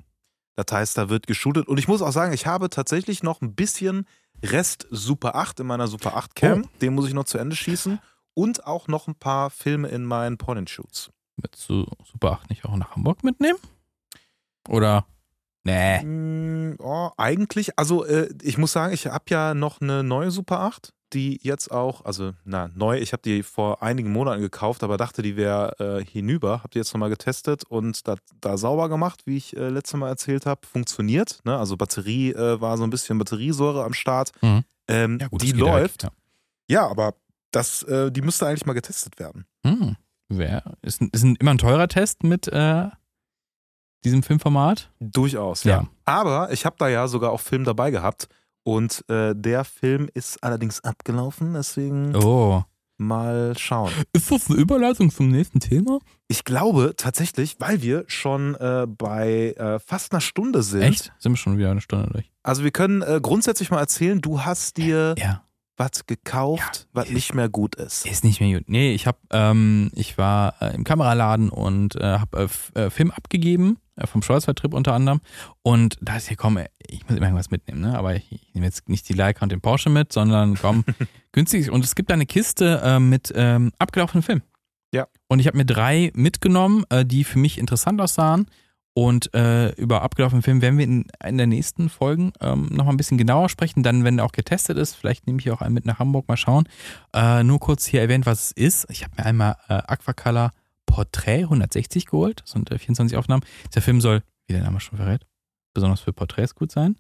Das heißt, da wird geshootet. Und ich muss auch sagen, ich habe tatsächlich noch ein bisschen Rest Super 8 in meiner Super 8 Cam. Oh. Den muss ich noch zu Ende schießen. Und auch noch ein paar Filme in meinen Point-and-Shoots. Willst du Super 8 nicht auch nach Hamburg mitnehmen? Oder? Nee. Mm, oh, eigentlich, also äh, ich muss sagen, ich habe ja noch eine neue Super 8, die jetzt auch, also na, neu, ich habe die vor einigen Monaten gekauft, aber dachte, die wäre äh, hinüber. Habe die jetzt nochmal getestet und da, da sauber gemacht, wie ich äh, letztes Mal erzählt habe. Funktioniert. Ne? Also Batterie äh, war so ein bisschen Batteriesäure am Start. Mhm. Ähm, Ja, gut, die ja läuft. weg, Ja, aber das, äh, die müsste eigentlich mal getestet werden. Ja. Hm. Wer? Ist, ist ein, immer ein teurer Test mit äh, diesem Filmformat? Durchaus, Ja. ja. Aber ich habe da ja sogar auch Film dabei gehabt. Und äh, der Film ist allerdings abgelaufen, deswegen Oh. mal schauen. Ist das eine Überleitung zum nächsten Thema? Ich glaube tatsächlich, weil wir schon äh, bei äh, fast einer Stunde sind. Echt? Sind wir schon wieder eine Stunde durch? Also wir können äh, grundsätzlich mal erzählen, du hast dir Ja. Was gekauft, was nicht mehr gut ist. Ist nicht mehr gut. Nee, ich hab, ähm, ich war äh, im Kameraladen und äh, habe äh, äh, Film abgegeben, äh, vom Schwarzwaldtrip unter anderem. Und da ist hier, komm, ich muss immer irgendwas mitnehmen, ne? Aber ich, ich nehme jetzt nicht die Leica und den Porsche mit, sondern komm, günstig. Und es gibt da eine Kiste äh, mit ähm, abgelaufenen Filmen. Ja. Und ich habe mir drei mitgenommen, äh, die für mich interessant aussahen. Und äh, über abgelaufene Filme werden wir in, in der nächsten Folgen ähm, nochmal ein bisschen genauer sprechen. Dann, wenn er auch getestet ist, vielleicht nehme ich auch einen mit nach Hamburg, mal schauen. Äh, nur kurz hier erwähnt, was es ist. Ich habe mir einmal äh, Aquacolor Portrait 160 geholt. Das sind äh, 24 Aufnahmen. Der Film soll, wie der Name schon verrät, besonders für Porträts gut sein.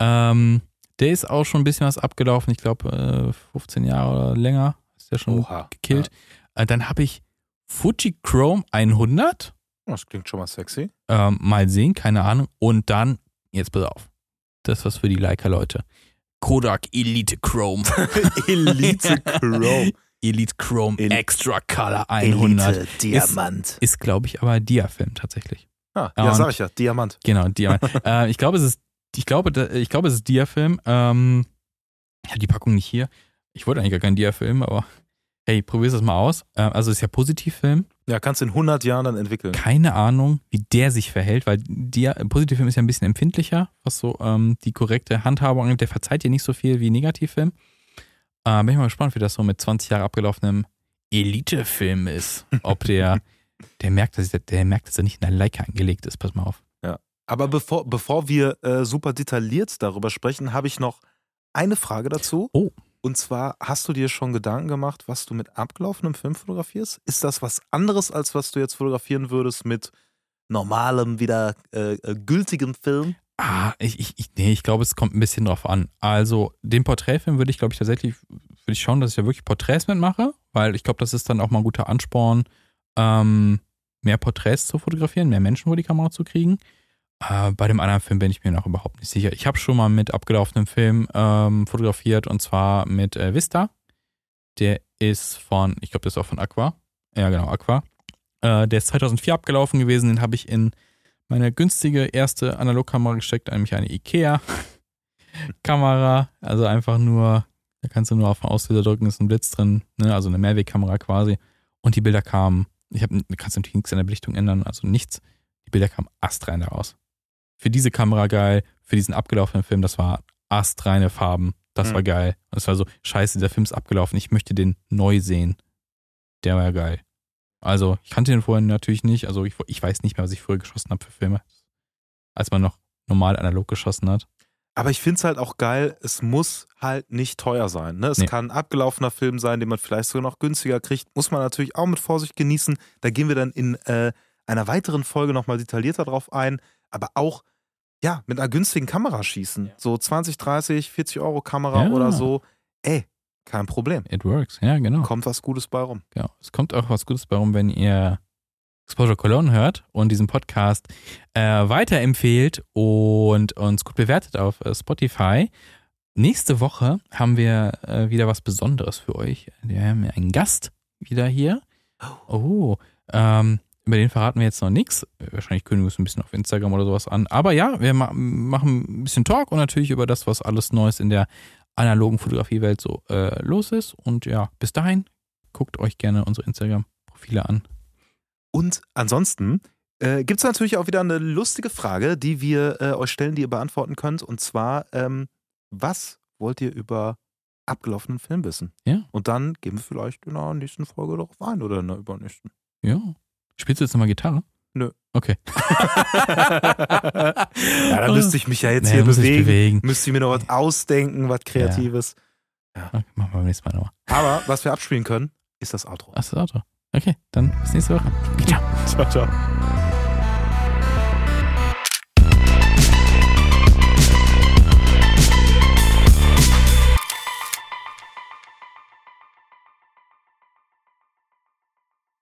Ähm, der ist auch schon ein bisschen was abgelaufen. Ich glaube, äh, 15 Jahre oder länger ist der schon Oha. gekillt. Äh, dann habe ich Fuji Chrome 100. Das klingt schon mal sexy. Ähm, mal sehen, keine Ahnung. Und dann, jetzt pass auf, das ist was für die Leica-Leute. Kodak Elite Chrome. Elite Chrome. Elite Chrome El- Extra Color 100. Elite Diamant. Ist, glaube ich, aber Diafilm tatsächlich. Ah, Ja, und- sag ich ja, Diamant. Genau, Diamant. äh, ich glaube, es ist, ich glaube, ich glaube, es ist Diafilm. Ähm, ich habe die Packung nicht hier. Ich wollte eigentlich gar keinen Diafilm, aber Hey, probier's das mal aus. Äh, also ist ja Positivfilm. Ja, kannst in 100 Jahren dann entwickeln. Keine Ahnung, wie der sich verhält, weil der Positivfilm ist ja ein bisschen empfindlicher, was so ähm, die korrekte Handhabung angeht. Der verzeiht dir nicht so viel wie Negativfilm. Äh, bin ich mal gespannt, wie das so mit 20 Jahre abgelaufenem Elitefilm ist. Ob der, der merkt, dass, der merkt, dass er nicht in der Leica angelegt ist. Pass mal auf. Aber bevor, bevor wir äh, super detailliert darüber sprechen, habe ich noch eine Frage dazu. Oh. Und zwar, hast du dir schon Gedanken gemacht, was du mit abgelaufenem Film fotografierst? Ist das was anderes, als was du jetzt fotografieren würdest mit normalem, wieder äh, äh, gültigem Film? Ah, ich, ich, ich, nee, ich glaube, es kommt ein bisschen drauf an. Also, den Porträtfilm würde ich, glaube ich, tatsächlich, würde ich schauen, dass ich da wirklich Porträts mitmache, weil ich glaube, das ist dann auch mal ein guter Ansporn, ähm, mehr Porträts zu fotografieren, mehr Menschen vor die Kamera zu kriegen. Äh, bei dem anderen Film bin ich mir noch überhaupt nicht sicher. Ich habe schon mal mit abgelaufenem Film ähm, fotografiert und zwar mit äh, Vista. Der ist von, ich glaube, das ist auch von Aqua. Ja, genau, Aqua. Äh, der ist 2004 abgelaufen gewesen. Den habe ich in meine günstige erste Analogkamera gesteckt, nämlich eine Ikea-Kamera. Also einfach nur, da kannst du nur auf den Auslöser drücken, ist ein Blitz drin, ne? also eine Mehrwegkamera quasi. Und die Bilder kamen, ich habe, du kannst natürlich nichts an der Belichtung ändern, also nichts. Die Bilder kamen astrein daraus. Für diese Kamera geil, für diesen abgelaufenen Film, das war astreine Farben, das Mhm. war geil. Und es war so, scheiße, der Film ist abgelaufen, ich möchte den neu sehen. Der war ja geil. Also, ich kannte den vorher natürlich nicht, also ich, ich weiß nicht mehr, was ich früher geschossen habe für Filme. Als man noch normal analog geschossen hat. Aber ich finde es halt auch geil, es muss halt nicht teuer sein. Ne? Es Nee. kann ein abgelaufener Film sein, den man vielleicht sogar noch günstiger kriegt. Muss man natürlich auch mit Vorsicht genießen. Da gehen wir dann in äh, einer weiteren Folge nochmal detaillierter drauf ein. Aber auch, ja, mit einer günstigen Kamera schießen. So 20, 30, 40 Euro Kamera Ja. oder so. Ey, kein Problem. It works, ja, genau. Kommt was Gutes bei rum. Genau. Es kommt auch was Gutes bei rum, wenn ihr Exposure Cologne hört und diesen Podcast äh, weiterempfehlt und uns gut bewertet auf äh, Spotify. Nächste Woche haben wir äh, wieder was Besonderes für euch. Wir haben einen Gast wieder hier. Oh, ähm, über den verraten wir jetzt noch nichts. Wahrscheinlich kündigen wir es ein bisschen auf Instagram oder sowas an. Aber ja, wir ma machen ein bisschen Talk und natürlich über das, was alles Neues in der analogen Fotografiewelt so äh, los ist. Und ja, bis dahin, guckt euch gerne unsere Instagram-Profile an. Und ansonsten äh, gibt es natürlich auch wieder eine lustige Frage, die wir äh, euch stellen, die ihr beantworten könnt. Und zwar, ähm, was wollt ihr über abgelaufenen Film wissen? Ja. Und dann gehen wir vielleicht in der nächsten Folge darauf ein oder in der übernächsten. Ja. Spielst du jetzt nochmal Gitarre? Nö. Okay. ja, da müsste ich mich ja jetzt Nee, hier muss ich bewegen. bewegen. Müsste ich mir noch was ausdenken, was Kreatives. Okay, machen wir beim nächsten Mal nochmal. Aber was wir abspielen können, ist das Outro. Ach, das Auto. Okay, dann bis nächste Woche. Ciao. Ciao, ciao.